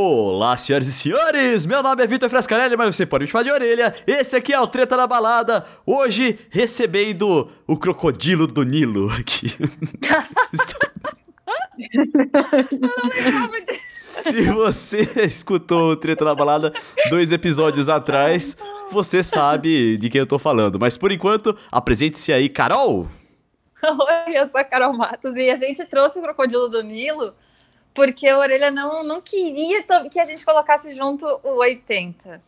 Olá, senhoras e senhores! Meu nome é Vitor Frescarelli, mas você pode me chamar de orelha. Esse aqui é o Treta na Balada. Hoje, recebendo o crocodilo do Nilo aqui. Se você escutou o Treta na Balada dois episódios atrás, você sabe de quem eu tô falando. Mas por enquanto, apresente-se aí, Carol! Oi, eu sou a Carol Matos e a gente trouxe o crocodilo do Nilo porque a Orelha não, não queria que a gente colocasse junto o 80.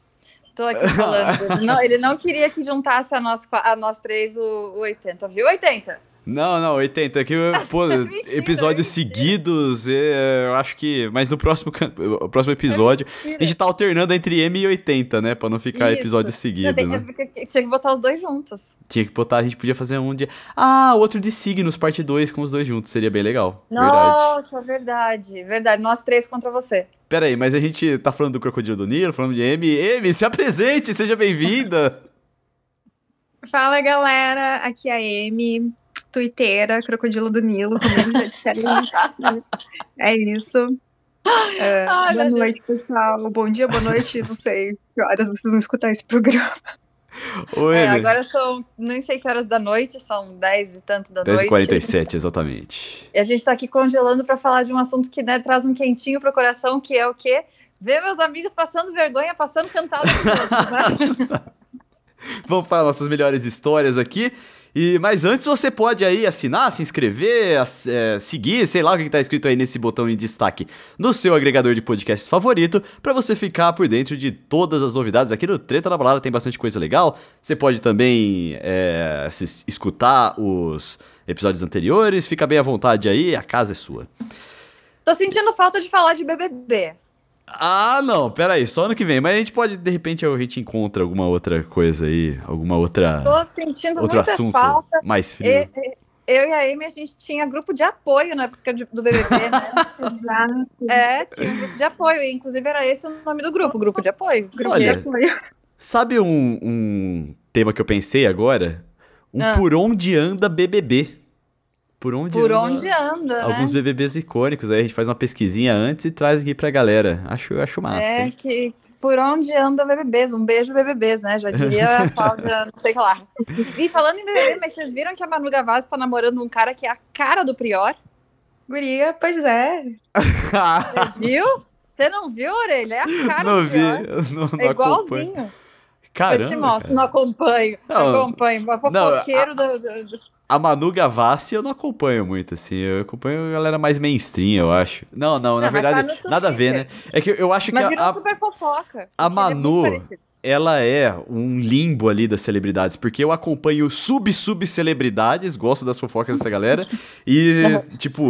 Tô aqui falando. não, ele não queria que juntasse a nós, a nós três o, o 80, viu? 80? Não, não, 80. Aqui, pô, mentira, episódios mentira. seguidos, é, eu acho que. Mas no próximo, o próximo episódio, é a gente tá alternando entre M e 80, né? Pra não ficar Isso. episódio seguido. Né? Tinha que botar os dois juntos. Tinha que botar, a gente podia fazer um de. Ah, outro de signos, parte 2 com os dois juntos. Seria bem legal. Nossa, verdade. Verdade, verdade. Nós três contra você. Pera aí, mas a gente tá falando do Crocodilo do Nilo, falando de M. M, se apresente, seja bem-vinda. Fala galera, aqui é a Amy twitteira, Crocodilo do Nilo, como já disseram. é isso. É, Ai, boa noite, Deus. pessoal. Bom dia, boa noite. Não sei que horas vocês vão escutar esse programa. Oi, é, agora são, nem sei que horas da noite, são 10 e tanto da 10 noite. 10h47, exatamente. E a gente tá aqui congelando para falar de um assunto que né, traz um quentinho pro coração, que é o quê? Ver meus amigos passando vergonha, passando cantado. né? Vamos falar nossas melhores histórias aqui. E, mas antes você pode aí assinar, se inscrever, é, seguir, sei lá o que está escrito aí nesse botão em destaque no seu agregador de podcasts favorito, para você ficar por dentro de todas as novidades. Aqui no Treta na Balada tem bastante coisa legal. Você pode também é, se, escutar os episódios anteriores, fica bem à vontade aí, a casa é sua. Tô sentindo falta de falar de BBB. Ah, não, peraí, só ano que vem. Mas a gente pode, de repente, a gente encontra alguma outra coisa aí, alguma outra. Tô sentindo outro muita assunto falta. Mais frio. E, eu e a Amy, a gente tinha grupo de apoio na época do BBB, né? Exato. É, tinha um grupo de apoio. Inclusive, era esse o nome do grupo, grupo de apoio. Grupo Olha, de apoio. Sabe um, um tema que eu pensei agora? Um ah. por onde anda BBB por onde por anda onde anda, alguns né? BBBs icônicos. Aí a gente faz uma pesquisinha antes e traz aqui pra galera. Acho, acho massa. É hein? que por onde anda BBBs? Um beijo BBBs, né? Já diria a Cláudia, não sei o que lá. E falando em BBB, mas vocês viram que a Manu Gavassi tá namorando um cara que é a cara do Prior? Guria, pois é. Você viu? Você não viu, Orelha? É a cara não do Prior. Vi, não, não é igualzinho. Caramba, Eu te mostro, cara. não acompanho. Não, não acompanho. Fofoqueiro não, a... do, do a Manu Gavassi eu não acompanho muito, assim. Eu acompanho a galera mais mainstream, eu acho. Não, não, não na verdade, tá nada a ver, né? É que eu acho mas que a. A, super fofoca, a Manu. É ela é um limbo ali das celebridades, porque eu acompanho sub-sub-celebridades, gosto das fofocas dessa galera, e, tipo,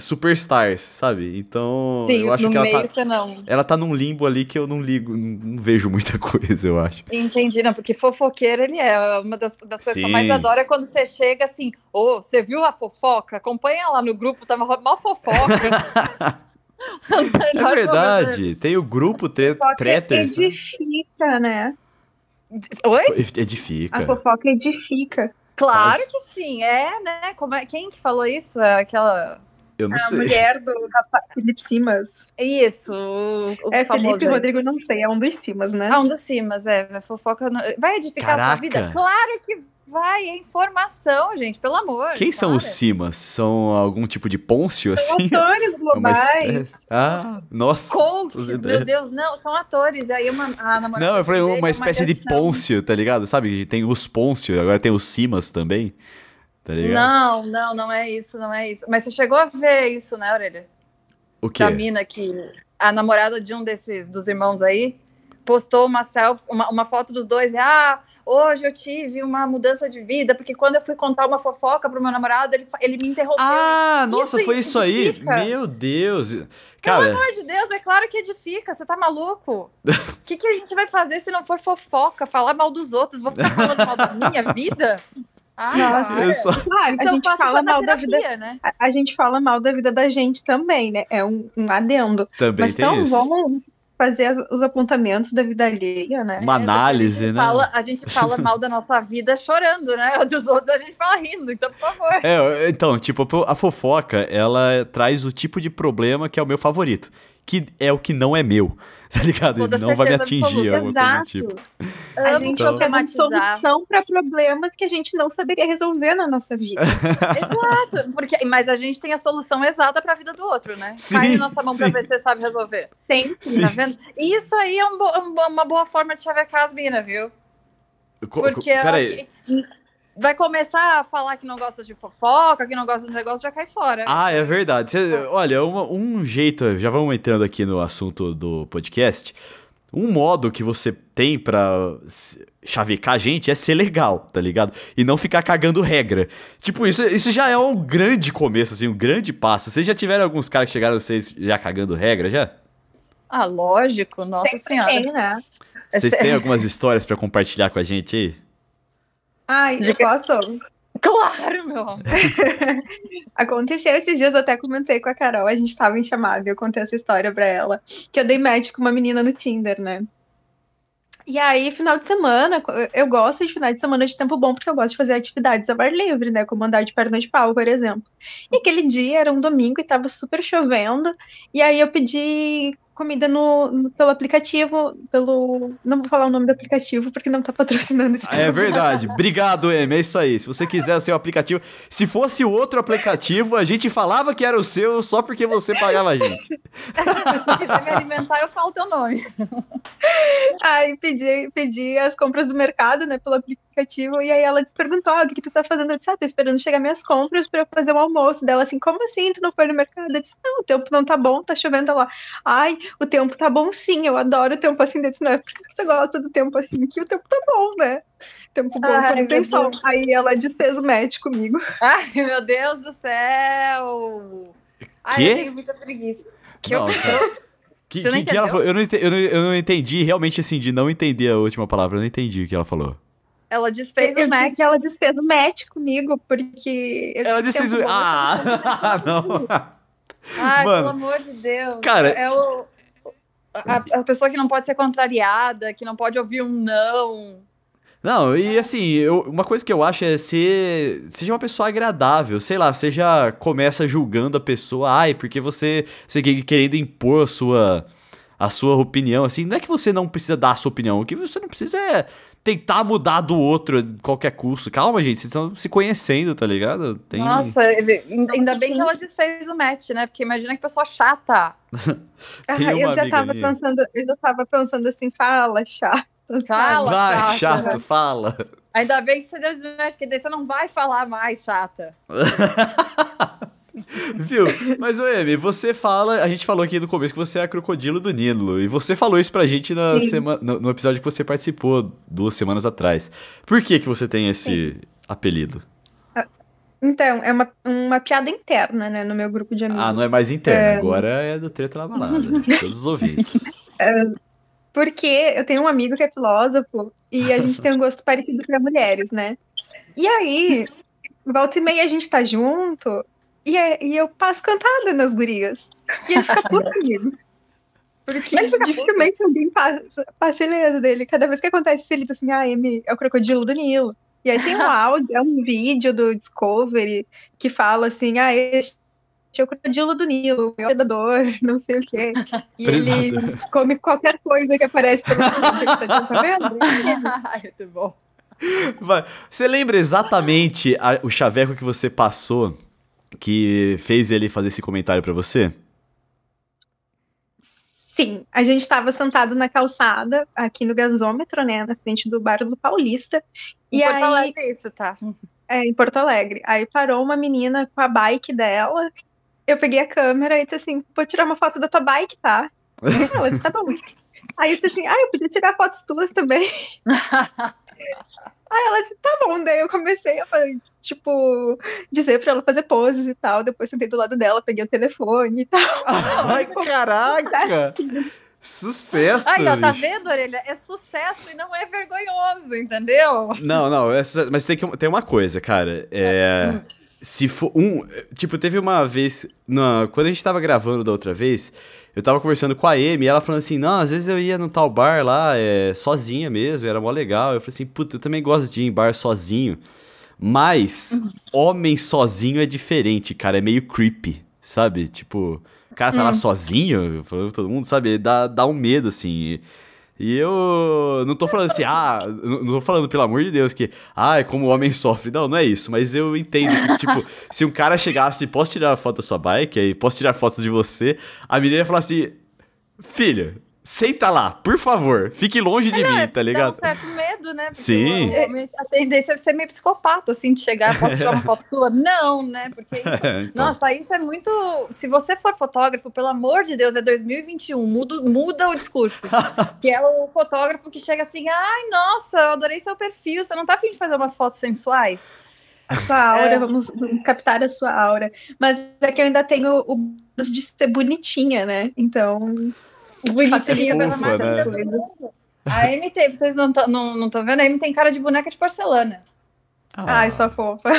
superstars, sabe? Então, Sim, eu acho que ela tá, não. ela tá num limbo ali que eu não ligo, não vejo muita coisa, eu acho. Entendi, não, porque fofoqueiro ele é, uma das, das coisas Sim. que eu mais adoro é quando você chega assim, ô, oh, você viu a fofoca? Acompanha lá no grupo, tava mal fofoca. É verdade. Tem o grupo tre Treters. Né? Edifica, né? Oi? Edifica. A fofoca edifica. Claro Mas... que sim, é, né? Como é... Quem que falou isso? É aquela. Eu não a sei. Mulher do Felipe Simas. Isso. O, o é, Felipe e Rodrigo, não sei, é um dos Simas, né? É um dos Simas, é. A fofoca. Vai edificar Caraca. a sua vida? Claro que Vai, é informação, gente, pelo amor. Quem são os Simas? São algum tipo de Pôncio, são assim? É globais. Ah, nossa. Coaches, meu Deus, não, são atores. Aí uma, a namorada Não, eu falei uma é espécie de Pôncio, tá ligado? Sabe, tem os Pôncio, agora tem os Simas também. Tá? Não, não, não é isso, não é isso. Mas você chegou a ver isso, né, Aurélia? O quê? Da mina que a namorada de um desses, dos irmãos aí, postou uma selfie, uma, uma foto dos dois, e, ah, hoje eu tive uma mudança de vida, porque quando eu fui contar uma fofoca pro meu namorado, ele, ele me interrompeu. Ah, nossa, foi isso aí. Meu Deus. Cara... Pelo amor de Deus, é claro que edifica, você tá maluco? O que, que a gente vai fazer se não for fofoca? Falar mal dos outros? Vou ficar falando mal da minha vida? Ah, Nossa, só... claro, a gente fala mal da vida, né? A, a, gente fala mal da vida da gente também, né? É um, um adendo. Também Mas tem então, isso. vamos fazer as, os apontamentos da vida alheia, né? Uma análise, a né? Fala, a gente fala mal da nossa vida chorando, né? Dos outros a gente fala rindo, então, por favor. É, então, tipo, a fofoca, ela traz o tipo de problema que é o meu favorito. Que é o que não é meu. Tá ligado? Toda Ele não vai me atingir, absoluta. alguma coisa do Exato. tipo. A Amo gente Então- então... quer problematizar. solução para problemas que a gente não saberia resolver na nossa vida. Exato, porque, mas a gente tem a solução exata para a vida do outro, né? Sim, Cai na nossa mão para ver se você sabe resolver. Sempre. Sim. Tá vendo? E isso aí é um bo- um uma boa forma de chavecar as minas, viu? Co- Porque Peraí. aqui- vai começar a falar que não gosta de fofoca, que não gosta do negócio, já cai fora. Ah, é verdade. Cê- olha, uma- um jeito, já vamos entrando aqui no assunto do podcast. Um modo que você tem pra chavecar a gente é ser legal, tá ligado? E não ficar cagando regra. Tipo, isso, isso já é um grande começo, assim, um grande passo. Vocês já tiveram alguns caras que chegaram a vocês já cagando regra, já? Ah, lógico, nossa Sempre senhora. tem, né? É Vocês têm algumas histórias pra compartilhar com a gente aí? Ai, eu posso? Claro, meu amor. Aconteceu esses dias, eu até comentei com a Carol, a gente tava em chamada e eu contei essa história pra ela, que eu dei match com uma menina no Tinder, né? E aí, final de semana, eu gosto de final de semana de tempo bom, porque eu gosto de fazer atividades ao ar livre, né? Como andar de perna de pau, por exemplo. E aquele dia era um domingo e tava super chovendo, e aí eu pedi comida no, no- pelo aplicativo, pelo. Não vou falar o nome do aplicativo, porque não tá patrocinando esse Ah, É verdade. Obrigado, Em. É isso aí. Se você quiser o seu aplicativo. Se fosse o outro aplicativo, a gente falava que era o seu só porque você pagava a gente. Se quiser me alimentar, eu falo teu nome. Aí pedi, pedi as compras do mercado, né, pelo aplicativo, e aí ela perguntou, ah, o que, que tu tá fazendo? Eu disse, ah, tô esperando chegar minhas compras pra eu fazer o almoço dela, assim, como assim, tu não foi no mercado? Eu disse, não, o tempo não tá bom, tá chovendo Ela, ai, o tempo tá bom sim, eu adoro o tempo assim, eu disse, não, é porque você gosta do tempo assim, que o tempo tá bom, né, tempo bom Ai, quando tem sol. Aí ela desfez o match comigo. Ai, meu Deus do céu. Ai, eu tenho muita preguiça. Que Não, eu... Que, que- que ela falou? Eu não, ente- eu, não, eu não entendi, realmente, assim, de não entender a última palavra. Eu não entendi o que ela falou. Ela desfez eu o match. que ela desfez o match comigo, porque... Ela disse, disse "Tempo isso. bom, Ah, não. Ai, Mano. pelo amor de Deus. Cara- É o... A, a pessoa que não pode ser contrariada, que não pode ouvir um não. Não, e assim, eu- uma coisa que eu acho é ser. Seja uma pessoa agradável, sei lá, você já começa julgando a pessoa, ai, porque você. Você que- querendo impor a sua. A sua opinião, assim, não é que você não precisa dar a sua opinião, o que você não precisa é tentar mudar do outro a qualquer custo. Calma, gente, vocês estão se conhecendo, tá ligado? Tem... Nossa, ainda bem que ela desfez o match, né? Porque imagina que pessoa chata. Ah, Tem uma eu já amiga tava minha. pensando, eu já tava pensando assim, fala, chato. Fala, Vai, chata. chato, fala. Ainda bem que você deu o match, porque daí você não vai falar mais, chata. Viu? Mas, ô Emi, você fala. A gente falou aqui no começo que você é a crocodilo do Nilo. E você falou isso pra gente na Sim. sema, no, no episódio que você participou duas semanas atrás. Por que, que você tem esse apelido? Então, é uma, uma piada interna, né, no meu grupo de amigos. Ah, não é mais interno, agora é do Treta na Balada. de todos os ouvintes. Porque eu tenho um amigo que é filósofo e a gente tem um gosto parecido pra mulheres, né? E aí, volta e meia a gente tá junto e, é- e eu passo cantada nas gurias. E ele fica puto comigo. Porque dificilmente alguém passa, passa ileso dele. Cada vez que acontece isso, ele tá assim, ah, Amy, é o crocodilo do Nilo. E aí tem um áudio, é um vídeo do Discovery que fala assim, ah, este é o crocodilo do Nilo, é o predador, não sei o quê. E ele come qualquer coisa que aparece pelo vídeo, tá, tá vendo? Ai, muito bom. Vai. Você lembra exatamente a- o chaveco que você passou que fez ele fazer esse comentário pra você? Sim, a gente estava sentado na calçada, aqui no gasômetro, né, na frente do bar do Paulista. Em E Porto aí, Alegre é isso, tá? é, em Porto Alegre. Aí parou uma menina com a bike dela. Eu peguei a câmera e disse assim: vou tirar uma foto da tua bike, tá? Ela disse: tá bom. Aí eu disse assim: ah, eu podia tirar fotos tuas também. Aí ela disse: tá bom. Daí eu comecei a fazer, tipo, dizer pra ela fazer poses e tal. Depois sentei do lado dela, peguei o telefone e tal. Ai, caraca! Sucesso! Aí, ó, tá vendo, Orelha? É sucesso e não é vergonhoso, entendeu? Não, não, é sucesso, mas tem, que, tem uma coisa, cara. É. Se for um. Tipo, teve uma vez. Na, quando a gente tava gravando da outra vez, eu tava conversando com a Amy e ela falando assim: não, às vezes eu ia no tal bar lá, é, sozinha mesmo, era mó legal. Eu falei assim: puta, eu também gosto de ir em bar sozinho. Mas, homem sozinho é diferente, cara, é meio creepy, sabe? Tipo. cara tá hum. lá sozinho, falando todo mundo, sabe? Dá, dá um medo, assim. E eu não tô falando assim, ah, não tô falando, pelo amor de Deus, que, ah, é como o homem sofre. Não, não é isso. Mas eu entendo que, tipo, se um cara chegasse, posso tirar foto da sua bike, aí posso tirar fotos de você, a menina ia falar assim, filha, Senta lá, por favor. Fique longe de é, mim, tá ligado? Dá um certo medo, né? Porque Sim. a tendência é ser meio psicopata, assim, de chegar, posso tirar uma foto sua? Não, né? Porque isso, então. Nossa, isso é muito. Se você for fotógrafo, pelo amor de Deus, é 2021, muda, muda o discurso. que é o fotógrafo que chega assim, ai, nossa, eu adorei seu perfil. Você não tá afim de fazer umas fotos sensuais? A sua aura, é. vamos, vamos, captar a sua aura. Mas é que eu ainda tenho o de ser bonitinha, né? Então. Bonitinha pela marca né? A Amy tem, vocês não estão não, não vendo? A Amy tem cara de boneca de porcelana. Ah. Ai, só fofa.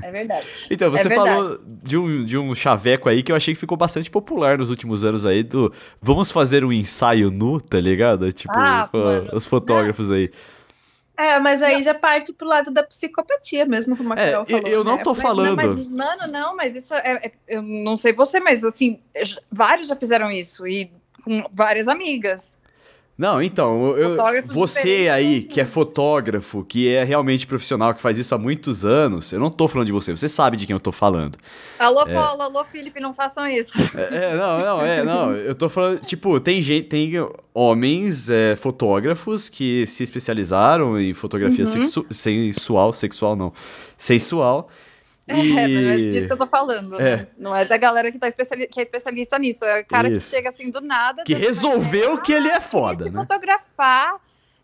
É verdade. Então, você é verdade. falou de um, de um chaveco aí que eu achei que ficou bastante popular nos últimos anos aí, do vamos fazer um ensaio nu, tá ligado? Tipo, ah, os fotógrafos não. aí. É, mas aí já parte pro lado da psicopatia mesmo, como a é, Carol falou. Eu não né? tô falando. Mas, mas, mano, não, mas isso é, é, Eu não sei você, mas assim, vários já fizeram isso. E com várias amigas. Não, então, eu, você aí que é fotógrafo, que é realmente profissional, que faz isso há muitos anos, eu não tô falando de você, você sabe de quem eu tô falando. Alô, é... Paulo, alô, Felipe, não façam isso. É, é, não, não, é, não, eu tô falando, tipo, tem gente, tem homens é, fotógrafos que se especializaram em fotografia uhum. sexu sensual, sexual não, sensual, e... É, mas é disso que eu tô falando. É. Né? Não é da galera que, tá especiali que é especialista nisso. É o cara Isso. que chega assim do nada. Que resolveu que ele é foda, né? fotografar.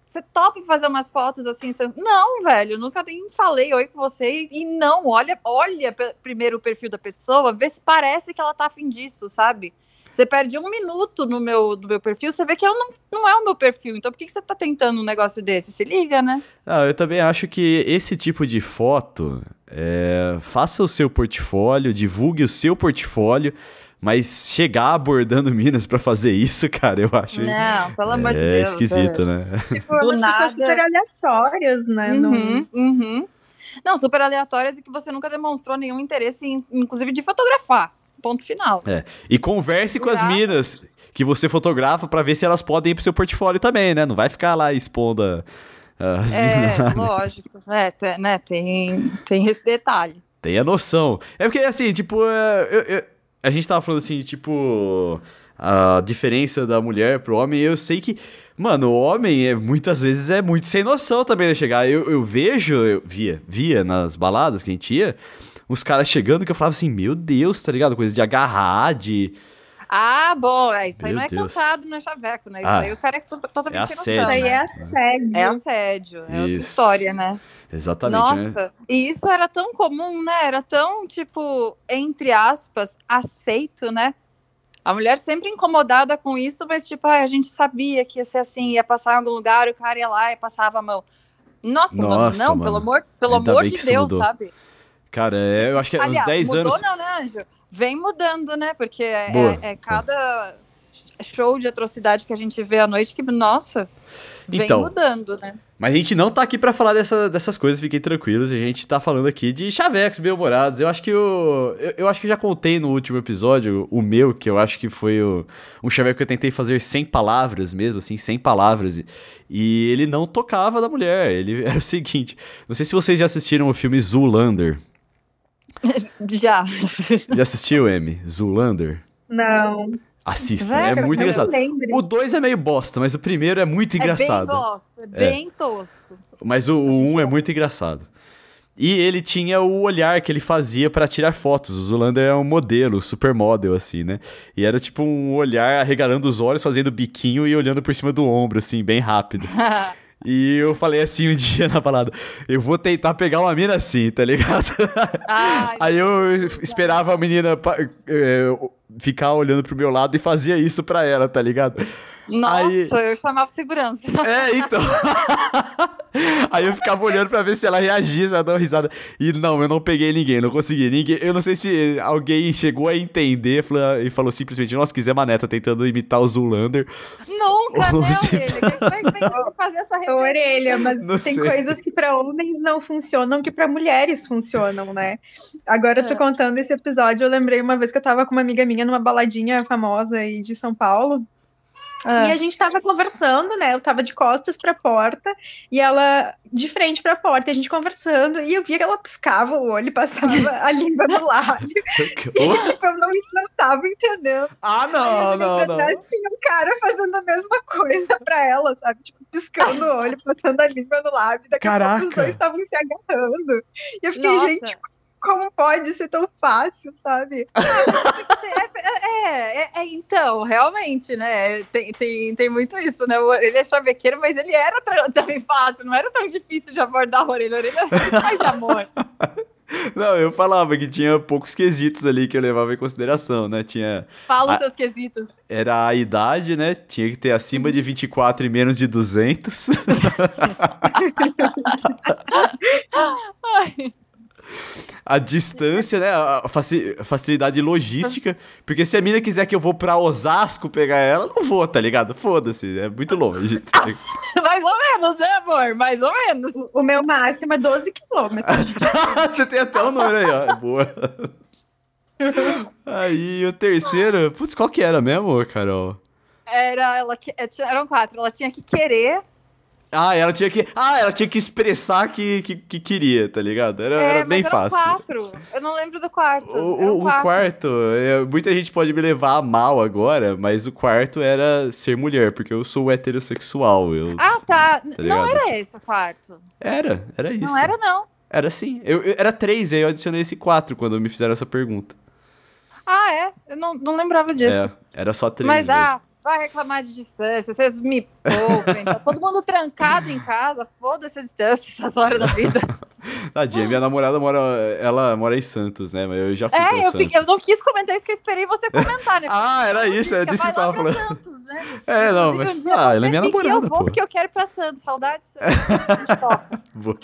Você topa fazer umas fotos assim? Você... Não, velho, nunca nem falei oi com você. E não, olha, olha primeiro o perfil da pessoa, vê se parece que ela tá afim disso, sabe? Você perde um minuto no meu, no meu perfil, você vê que eu não, não é o meu perfil. Então por que, que você tá tentando um negócio desse? Se liga, né? Ah, eu também acho que esse tipo de foto, é, faça o seu portfólio, divulgue o seu portfólio. Mas chegar abordando Minas para fazer isso, cara, eu acho. Não, pelo amor é de Deus. É esquisito, né? Tipo, Do umas nada. pessoas super aleatórias, né? Uhum, não... Uhum. Não, super aleatórias e que você nunca demonstrou nenhum interesse, em, inclusive, de fotografar. Ponto final. É. E converse com as minas que você fotografa para ver se elas podem ir pro seu portfólio também, né? Não vai ficar lá expondo as é, minas. É, lógico. É, tem, né? Tem, tem esse detalhe. Tem a noção. É porque, assim, tipo, é, eu, eu, a gente tava falando assim, tipo, a diferença da mulher pro homem, eu sei que, mano, o homem é, muitas vezes é muito sem noção também, né? Chegar, eu, eu vejo, eu via, via nas baladas que a gente ia, uns caras chegando que eu falava assim, meu Deus, tá ligado? Coisa de agarrar, de. Ah, bom, é, isso aí não é Deus. cantado, não é chaveco, né? Isso ah, aí o cara é totalmente é assédio, Isso aí é assédio. É assédio, é outra história, né? Exatamente. Né? Nossa, né? e isso era tão comum, né? Era tão, tipo, entre aspas, aceito, né? A mulher sempre incomodada com isso, mas, tipo, ah, a gente sabia que ia ser assim, ia passar em algum lugar, o cara ia lá e passava a mão. Nossa, Nossa mano, não, mano. pelo amor, pelo amor de Deus, mudou. sabe? Cara, é, eu acho que é Aliás, uns 10 mudou anos. Não, né, Anjo? Vem mudando, né? Porque é, é, é, cada show de atrocidade que a gente vê à noite que, nossa, vem então, mudando, né? Mas a gente não tá aqui para falar dessa, dessas coisas, fiquem tranquilos. A gente tá falando aqui de chavecos bem-humorados. Eu acho que eu, eu, eu, acho que já contei no último episódio o meu, que eu acho que foi o, um chaveco que eu tentei fazer sem palavras mesmo, assim, sem palavras. E, e ele não tocava da mulher. Ele era o seguinte: não sei se vocês já assistiram o filme Zoolander. Já. Já assistiu, M? Zoolander? Não. Assista, é muito engraçado. O 2 é meio bosta, mas o primeiro é muito engraçado. É bem bosta, é bem tosco. Mas o 1 um é muito engraçado. E ele tinha o olhar que ele fazia para tirar fotos. O Zulander é um modelo, supermodel, assim, né? E era tipo um olhar arregalando os olhos, fazendo biquinho e olhando por cima do ombro, assim, bem rápido. E eu falei assim um dia na balada, eu vou tentar pegar uma mina assim, tá ligado? Ai, Aí eu esperava a menina é, ficar olhando pro meu lado e fazia isso pra ela, tá ligado? Nossa, aí... eu chamava segurança. É, então. aí eu ficava olhando pra ver se ela reagia, se ela dava risada. E não, eu não peguei ninguém, não consegui. Ninguém, eu não sei se alguém chegou a entender e falou simplesmente, nossa, quiser mané, tá tentando imitar o Zulander. Nunca, né, se... Orelha? Como é que fazer essa referência? Orelha, mas não tem sei. coisas que pra homens não funcionam, que pra mulheres funcionam, né? Agora eu tô é. contando esse episódio, eu lembrei uma vez que eu tava com uma amiga minha numa baladinha famosa aí de São Paulo. Ah. E a gente tava conversando, né? Eu tava de costas pra porta e ela de frente pra porta, e a gente conversando, e eu via que ela piscava o olho e passava a língua no lábio. e, tipo, eu não, não tava entendendo. Ah, não, não, não. Tinha um cara fazendo a mesma coisa pra ela, sabe? Tipo, piscando o olho, passando a língua no lábio. Daqui Caraca. a pouco os dois estavam se agarrando. E eu fiquei, Nossa. gente, como pode ser tão fácil, sabe? é, é, é, então, realmente, né? Tem, tem, tem muito isso, né? Ele é chavequeiro, mas ele era também fácil, não era tão difícil de abordar a orelha. A orelha mais amor. Não, eu falava que tinha poucos quesitos ali que eu levava em consideração, né? Tinha. Fala os seus quesitos. Era a idade, né? Tinha que ter acima de 24 e menos de 200. Ai a distância, né? A facilidade logística. Porque se a mina quiser que eu vou pra Osasco pegar ela, não vou, tá ligado? Foda-se, é muito longe. Mais ou menos, né, amor? Mais ou menos. O meu máximo é 12 quilômetros. Você tem até o um número aí, ó. É boa. Aí o terceiro, putz, qual que era mesmo, Carol? Era, ela, eram quatro. Ela tinha que querer ah, ela tinha que. Ah, ela tinha que expressar que, que, que queria, tá ligado? Era, é, era bem fácil. quatro. Eu não lembro do quarto. O, o, o quarto, é, muita gente pode me levar a mal agora, mas o quarto era ser mulher, porque eu sou heterossexual. Eu, ah, tá. tá não era esse o quarto. Era, era isso. Não era, não. Era sim. Eu, eu, era três, aí eu adicionei esse quatro quando me fizeram essa pergunta. Ah, é? Eu não, não lembrava disso. É, era só três. Mas, ah, mesmo. ah, vai reclamar de distância, vocês me poupem. Tá todo mundo trancado em casa, foda-se a distância essas horas da vida. Tadinha, minha namorada mora, ela mora em Santos, né? Mas eu já fui É, eu, fiquei, eu, não quis comentar isso, que eu esperei você comentar, né? ah, era isso, é disso que você tava falando. Santos, né? É, não, mas um ah, ela é minha namorada, eu vou pô. porque eu quero ir pra Santos, saudades. vou.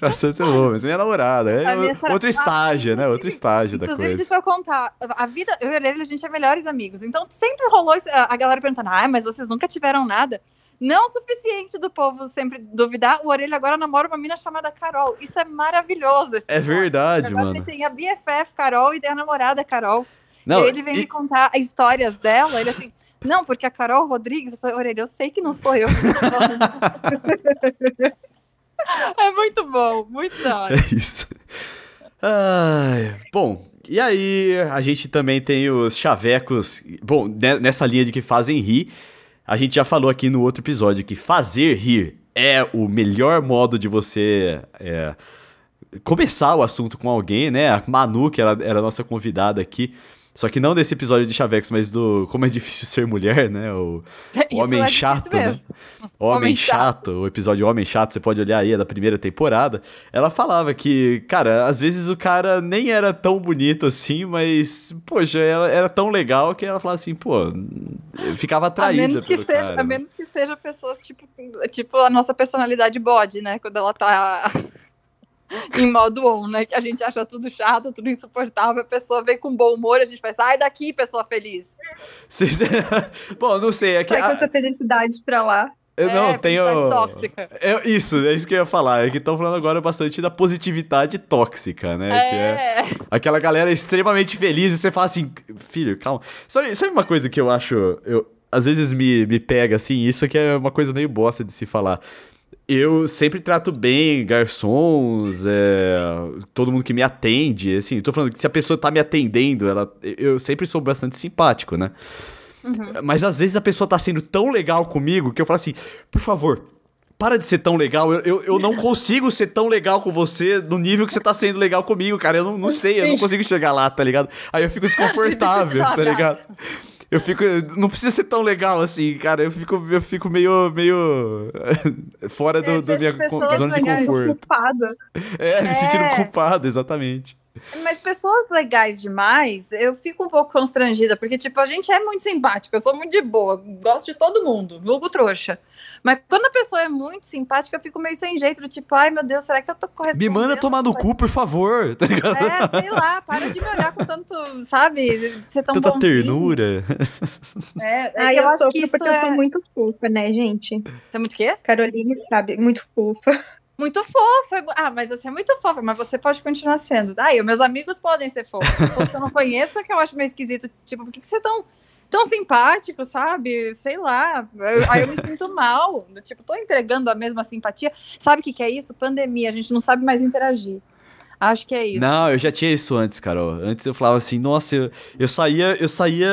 pra Santos eu vou, mas é minha namorada, é outro estágio, né? Outro estágio da coisa. Inclusive, deixa eu contar, a vida, eu e ele, a gente é melhores amigos, então sempre rolou a galera perguntando, ah, mas vocês nunca tiveram nada. Não o suficiente do povo sempre duvidar, o Orelha agora namora uma mina chamada Carol. Isso é maravilhoso. é verdade, agora mano. Ele tem a BFF Carol e tem a namorada Carol. Não, e ele vem e... me contar histórias dela, ele assim... Não, porque a Carol Rodrigues, Orelha, eu sei que não sou eu. é muito bom, muito da hora. É isso. Ai, bom, e aí, a gente também tem os chavecos. Bom, nessa linha de que fazem rir. A gente já falou aqui no outro episódio que fazer rir é o melhor modo de você é, começar o assunto com alguém, né? A Manu, que era, era a nossa convidada aqui, só que não desse episódio de Chavecos, mas do Como é Difícil Ser Mulher, né? O, Homem é Chato, né? O Homem, homem chato. chato, o episódio Homem Chato, você pode olhar aí, é da primeira temporada. Ela falava que, cara, às vezes o cara nem era tão bonito assim, mas, poxa, ela era tão legal que ela falava assim, pô, ficava atraída a menos que seja, cara, A menos que seja pessoas tipo, tipo a nossa personalidade bode, né? Quando ela tá em modo on, né? Que a gente acha tudo chato, tudo insuportável, a pessoa vem com bom humor, a gente faz, sai daqui, pessoa feliz. Bom, não sei. É que a... essa felicidade pra lá. Eu é, não tenho. tóxica. É, isso, é isso que eu ia falar. É que estão falando agora bastante da positividade tóxica, né? É. Que é aquela galera extremamente feliz e você fala assim, filho, calma. Sabe, sabe uma coisa que eu acho. Eu, às vezes me, me pega assim, isso aqui é uma coisa meio bosta de se falar eu sempre trato bem garçons, é, todo mundo que me atende, assim, tô falando que se a pessoa tá me atendendo, ela, eu sempre sou bastante simpático, né? Uhum. Mas às vezes a pessoa tá sendo tão legal comigo que eu falo assim, por favor, para de ser tão legal, eu, eu, eu não consigo ser tão legal com você no nível que você tá sendo legal comigo, cara, eu não, não sei, eu não consigo chegar lá, tá ligado? Aí eu fico desconfortável, tá ligado? Eu fico. Não precisa ser tão legal assim, cara. Eu fico, eu fico meio. meio fora do, é, do minha zona de conforto. Culpada. É, me é. sentindo culpado, exatamente. Mas pessoas legais demais, eu fico um pouco constrangida, porque, tipo, a gente é muito simpática, eu sou muito de boa, gosto de todo mundo, vulgo trouxa. Mas quando a pessoa é muito simpática, eu fico meio sem jeito, tipo, ai meu Deus, será que eu tô correspondendo? Me manda tomar no cu, por favor. Tá é, sei lá, para de me olhar com tanto, sabe, ser tão Tanta ternura. É, é eu, eu sou porque é... eu sou muito fofa, né, gente? Você é muito o quê? Caroline sabe, muito fofa. Muito fofa. Ah, mas você é muito fofa, mas você pode continuar sendo. Ah, e meus amigos podem ser fofos. Se eu não conheço, é que eu acho meio esquisito. Tipo, por que, que você é tão tão simpático, sabe? Sei lá. Eu, aí eu me sinto mal. Tipo, tô entregando a mesma simpatia. Sabe o que, que é isso? Pandemia, a gente não sabe mais interagir. Acho que é isso. Não, eu já tinha isso antes, Carol. Antes eu falava assim, nossa, eu, eu saía, eu saía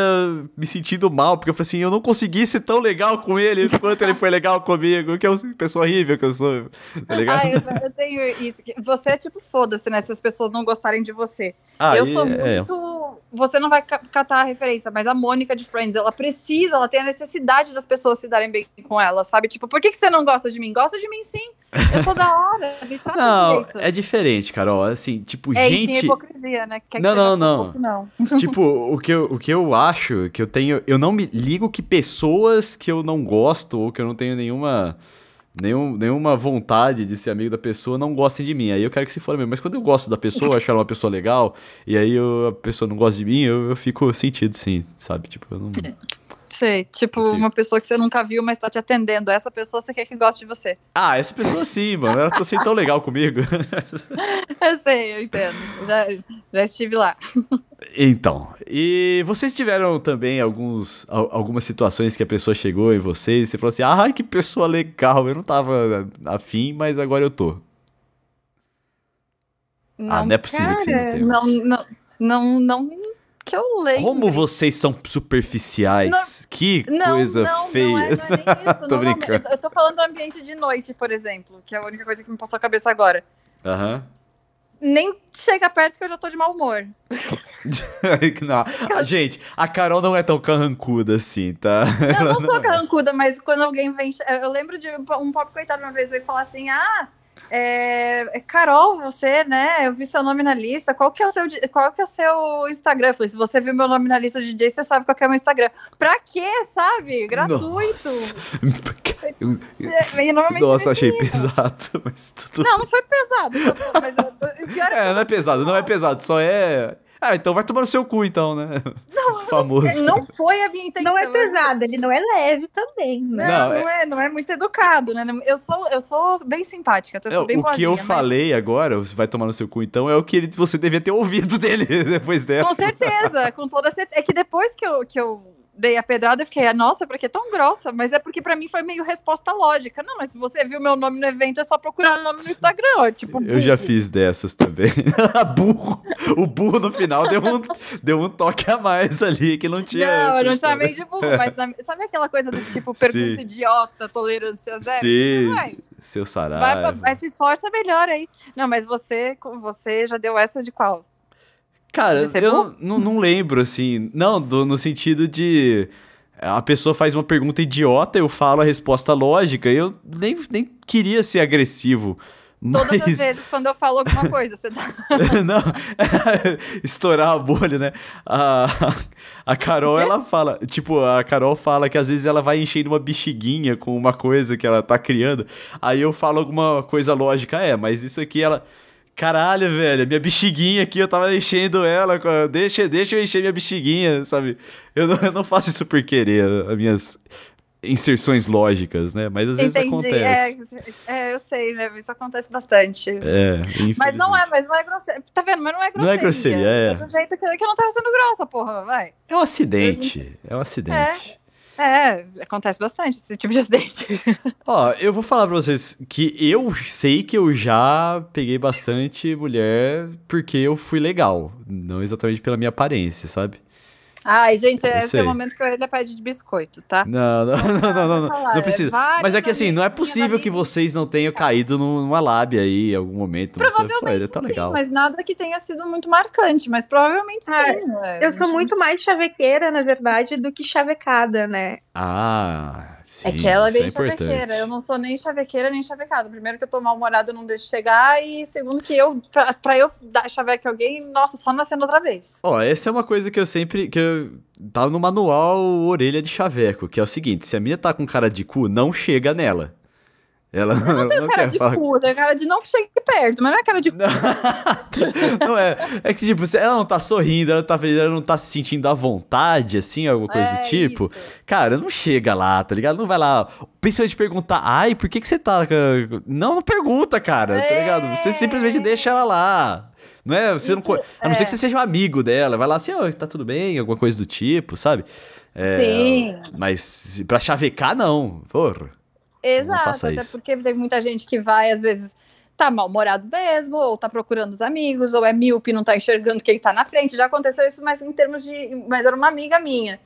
me sentindo mal, porque eu falei assim, eu não consegui ser tão legal com ele quanto ele foi legal comigo, que é uma pessoa horrível que eu sou, tá ligado? Ah, eu, eu tenho isso. Você é tipo, foda-se, né, se as pessoas não gostarem de você. Ah, eu sou é. muito. Você não vai catar a referência, mas a Mônica de Friends, ela precisa, ela tem a necessidade das pessoas se darem bem com ela, sabe? Tipo, por que, que você não gosta de mim? Gosta de mim sim. Eu sou da hora, me trata Não, direito. é diferente, Carol. Assim, tipo, é, gente. Enfim, é hipocrisia, né? Quer não, não, não. não. tipo, o que, eu, o que eu acho que eu tenho. Eu não me ligo que pessoas que eu não gosto ou que eu não tenho nenhuma nenhum, nenhuma vontade de ser amigo da pessoa não gostem de mim. Aí eu quero que se for mesmo. Mas quando eu gosto da pessoa, acho ela uma pessoa legal, e aí eu, a pessoa não gosta de mim, eu, eu fico sentido, sim, sabe? Tipo, eu não. Sei, tipo, uma pessoa que você nunca viu, mas tá te atendendo. Essa pessoa você quer que goste de você. Ah, essa pessoa sim, mano. Ela tá sendo tão legal comigo. eu sei, eu entendo. Já, já estive lá. Então, e vocês tiveram também alguns, algumas situações que a pessoa chegou em vocês e você falou assim: ai, que pessoa legal, eu não tava afim, mas agora eu tô. Não, ah, não é possível cara, que vocês não tenham. Não, não, não, não que eu leio. Como vocês são superficiais. Não, que não, coisa não, feia. Não é, não é nem isso. tô brincando. Eu tô falando do ambiente de noite, por exemplo, que é a única coisa que me passou a cabeça agora. Aham. Uhum. Nem chega perto que eu já tô de mau humor. não. Gente, a Carol não é tão carrancuda assim, tá? Não, eu não sou carrancuda, mas quando alguém vem. Eu lembro de um pop coitado uma vez veio falar assim: ah é, Carol, você, né? Eu vi seu nome na lista. Qual que é o seu, qual que é o seu Instagram? Eu falei, se você viu meu nome na lista de DJ, você sabe qual que é o meu Instagram. Pra quê, sabe? Gratuito. Eu, é, Nossa, achei pesado, mas tudo... Não, não foi pesado. Mas o pior é, é não é pesado, não é pesado, só é ah, então vai tomar no seu cu, então, né? Não, Famoso. Não, foi a minha intenção. Não é pesado, ele não é leve também, né? Não, não, é... é... não é muito educado, né? Eu sou, eu sou bem simpática, eu sou é, bem O que eu mas... falei agora, vai tomar no seu cu, então, é o que ele, você devia ter ouvido dele depois dessa. Com certeza, com toda certeza. É que depois que eu, que eu dei a pedrada, eu fiquei, nossa, porque é tão grossa? Mas é porque para mim foi meio resposta lógica. Não, mas se você viu meu nome no evento, é só procurar o nome no Instagram, ó, tipo burro. Eu já fiz dessas também. burro. O burro no final deu um, deu um toque a mais ali que não tinha. Não, eu não chamei de burro, mas na, sabe aquela coisa do tipo pergunta Sim. idiota, tolerância zero? Sim. Tipo, Seu saraiva. Vai, se esforça melhor aí. Não, mas você, você já deu essa de qual? Cara, eu não, não lembro, assim. Não, do, no sentido de. A pessoa faz uma pergunta idiota, eu falo a resposta lógica. Eu nem, nem queria ser agressivo. Todas mas... as vezes quando eu falo alguma coisa, você tá. não, estourar a bolha, né? A, a Carol, ela fala. Tipo, a Carol fala que às vezes ela vai enchendo uma bexiguinha com uma coisa que ela tá criando. Aí eu falo alguma coisa lógica, é, mas isso aqui ela. Caralho, velho, minha bexiguinha aqui, eu tava enchendo ela. Deixa, deixa eu encher minha bexiguinha, sabe? Eu não, eu não faço isso por querer, as minhas inserções lógicas, né? Mas às Entendi. vezes acontece. É, é, eu sei, né? Isso acontece bastante. É, Mas não é, mas não é grosseria. Tá vendo? Mas não é grosseria. Não é grosseria, é. É do jeito que, que eu não tava sendo grossa, porra, vai. É um acidente, é um acidente. É. É, acontece bastante esse tipo de acidente. Ó, eu vou falar pra vocês que eu sei que eu já peguei bastante mulher porque eu fui legal. Não exatamente pela minha aparência, sabe? Ai, gente, esse é o momento que a orelha pede de biscoito, tá? Não, não, não, não, não, não, não precisa. Mas é que assim, não é possível que vocês não tenham caído numa lábia aí em algum momento. Provavelmente tá legal. sim, mas nada que tenha sido muito marcante, mas provavelmente ah, sim. Eu sou muito mais chavequeira, na verdade, do que chavecada, né? Ah, Sim, é que ela é bem é chavequeira. Eu não sou nem chavequeira nem chavecada. Primeiro que eu tô mal-humorada, não deixo chegar. E segundo que eu, pra, pra eu dar chaveque alguém, nossa, só nascendo outra vez. Ó, essa é uma coisa que eu sempre. que eu Tá no manual orelha de chaveco, que é o seguinte: se a minha tá com cara de cu, não chega nela. Ela não, não, ela não cara de falar. cu, tem cara de não chegue perto, mas não é cara de cu. não é. É que, tipo, ela não tá sorrindo, ela tá feliz, ela não tá se sentindo à vontade, assim, alguma coisa é, do tipo. Isso. Cara, não chega lá, tá ligado? Não vai lá. Principalmente perguntar, ai, por que, que você tá. Não, não pergunta, cara, é. tá ligado? Você simplesmente deixa ela lá. Não é? Você Isso, não, a não ser que é. você seja um amigo dela, vai lá assim, ó, oh, tá tudo bem, alguma coisa do tipo, sabe? É, Sim. Mas pra chavecar, não. Porra. Exato, até isso. porque tem muita gente que vai, às vezes, tá mal-humorado mesmo, ou tá procurando os amigos, ou é míope, não tá enxergando quem tá na frente. Já aconteceu isso, mas em termos de. Mas era uma amiga minha.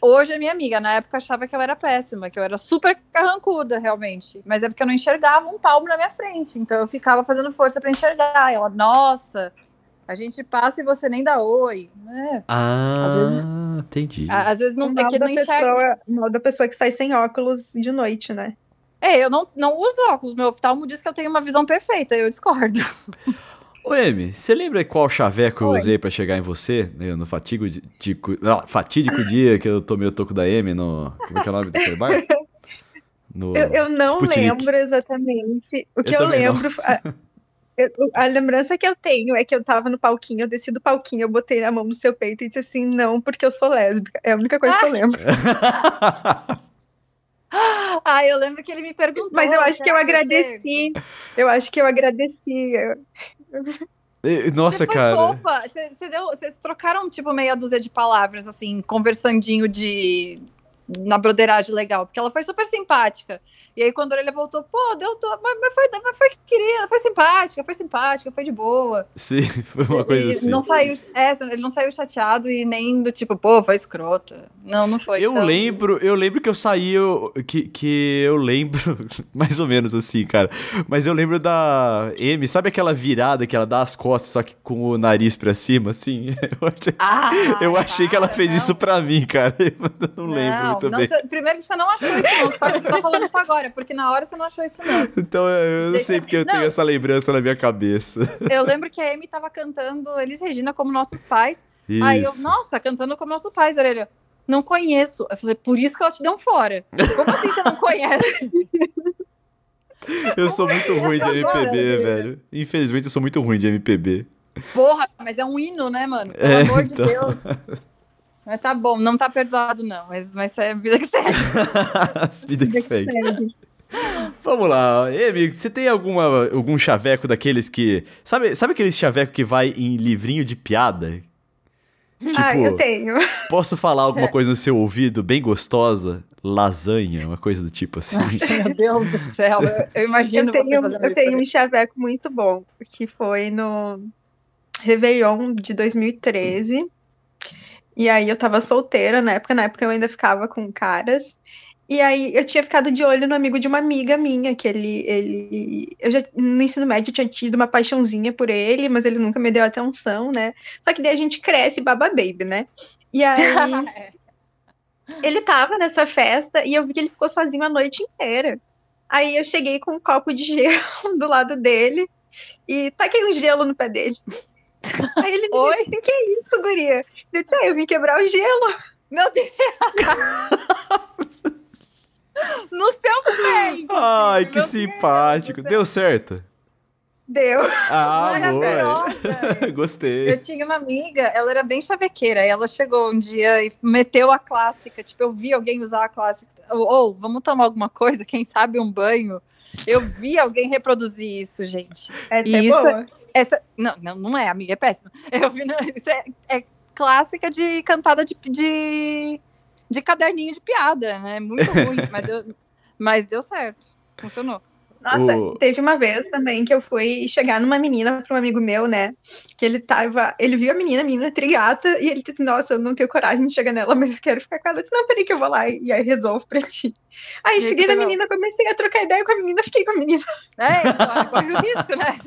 Hoje é minha amiga, na época achava que eu era péssima, que eu era super carrancuda, realmente. Mas é porque eu não enxergava um palmo na minha frente. Então eu ficava fazendo força para enxergar. Ela, nossa, a gente passa e você nem dá oi. É. Ah, às vezes, entendi. Às vezes não, é que não enxerga. Pessoa, mal da pessoa que sai sem óculos de noite, né? É, eu não, não uso óculos. Meu oftalmo diz que eu tenho uma visão perfeita, eu discordo. Ô, Emi, você lembra qual chaveco Oi. eu usei para chegar em você? Né, no fatigo de, não, fatídico dia que eu tomei o toco da Emi no. Como é que é o nome daquele bar? No eu, eu não Sputnik. lembro exatamente. O que eu, eu lembro. A, a, lembrança que eu tenho é que eu tava no palquinho, eu desci do palquinho, eu botei a mão no seu peito e disse assim: não, porque eu sou lésbica. É a única coisa ah. que eu lembro. Ah, eu lembro que ele me perguntou. Mas eu acho que eu agradeci. Eu acho que eu agradeci. Nossa, você cara. Fofa. Você, você deu, vocês trocaram tipo meia dúzia de palavras, assim, conversandinho de. Na broderagem legal, porque ela foi super simpática. E aí, quando ele voltou, pô, deu. To... Mas, mas, foi, mas foi querida, foi simpática, foi simpática, foi de boa. Sim, foi uma coisa e assim. Não saiu, é, ele não saiu chateado e nem do tipo, pô, foi escrota. Não, não foi. Eu então... lembro, eu lembro que eu saí, eu, que, que eu lembro, mais ou menos assim, cara. Mas eu lembro da M, sabe aquela virada que ela dá as costas, só que com o nariz pra cima, assim? Eu achei, ah, eu achei que ela fez não. isso pra mim, cara. Eu não, não lembro muito não, bem. Você, primeiro que você não achou isso, não. Você tá, você tá falando isso agora porque na hora você não achou isso não. Então eu não sei porque eu não. tenho essa lembrança na minha cabeça. Eu lembro que a Amy tava cantando Elis Regina como nossos pais. Isso. Aí eu, nossa, cantando como nossos pais, Orelha. Não conheço. Eu falei, por isso que ela te um fora. Como assim você não conhece? Eu sou muito ruim de MPB, velho. Infelizmente eu sou muito ruim de MPB. Porra, mas é um hino, né, mano? Pelo é, amor então... de Deus. Mas tá bom, não tá perdoado, não. Mas, mas é a vida que segue. vida que, segue. segue. Vamos lá, Emi, você tem alguma, algum chaveco daqueles que. Sabe, sabe aqueles chaveco que vai em livrinho de piada? Tipo, ah, eu tenho. Posso falar alguma coisa no seu ouvido bem gostosa? Lasanha, uma coisa do tipo assim. Nossa, meu Deus do céu, eu, eu imagino eu tenho, Eu tenho um chaveco muito bom, que foi no Réveillon de 2013. E aí eu tava solteira na época, na época eu ainda ficava com caras. E aí eu tinha ficado de olho no amigo de uma amiga minha, que ele, ele. Eu já no ensino médio tinha tido uma paixãozinha por ele, mas ele nunca me deu atenção, né? Só que daí a gente cresce baba baby, né? E aí. ele tava nessa festa e eu vi que ele ficou sozinho a noite inteira. Aí eu cheguei com um copo de gelo do lado dele e taquei um gelo no pé dele. Aí ele me Oi? disse, o que é isso, guria? Eu disse, ah, eu vim quebrar o gelo. Meu Deus! no seu pé! Ai, que simpático. Deus, Deu certo? Deu. Ah, boa. Gostei. Eu tinha uma amiga, ela era bem chavequeira, e ela chegou um dia e meteu a clássica. Tipo, eu vi alguém usar a clássica. Ou, oh, vamos tomar alguma coisa, quem sabe um banho. Eu vi alguém reproduzir isso, gente. Essa e é isso, boa. Essa, não, não, não é, amiga, é péssima. Eu vi, não, isso é, é clássica de cantada de, de, de caderninho de piada, né? Muito ruim, mas deu, mas deu certo. Funcionou. Nossa, o... teve uma vez também que eu fui chegar numa menina para um amigo meu, né? Que ele tava. Ele viu a menina, a menina trigata, e ele disse: Nossa, eu não tenho coragem de chegar nela, mas eu quero ficar com ela. Eu disse: Não, peraí que eu vou lá e aí resolvo pra ti. Aí e cheguei na menina, comecei a trocar ideia com a menina, fiquei com a menina. É, então, corre o risco, né?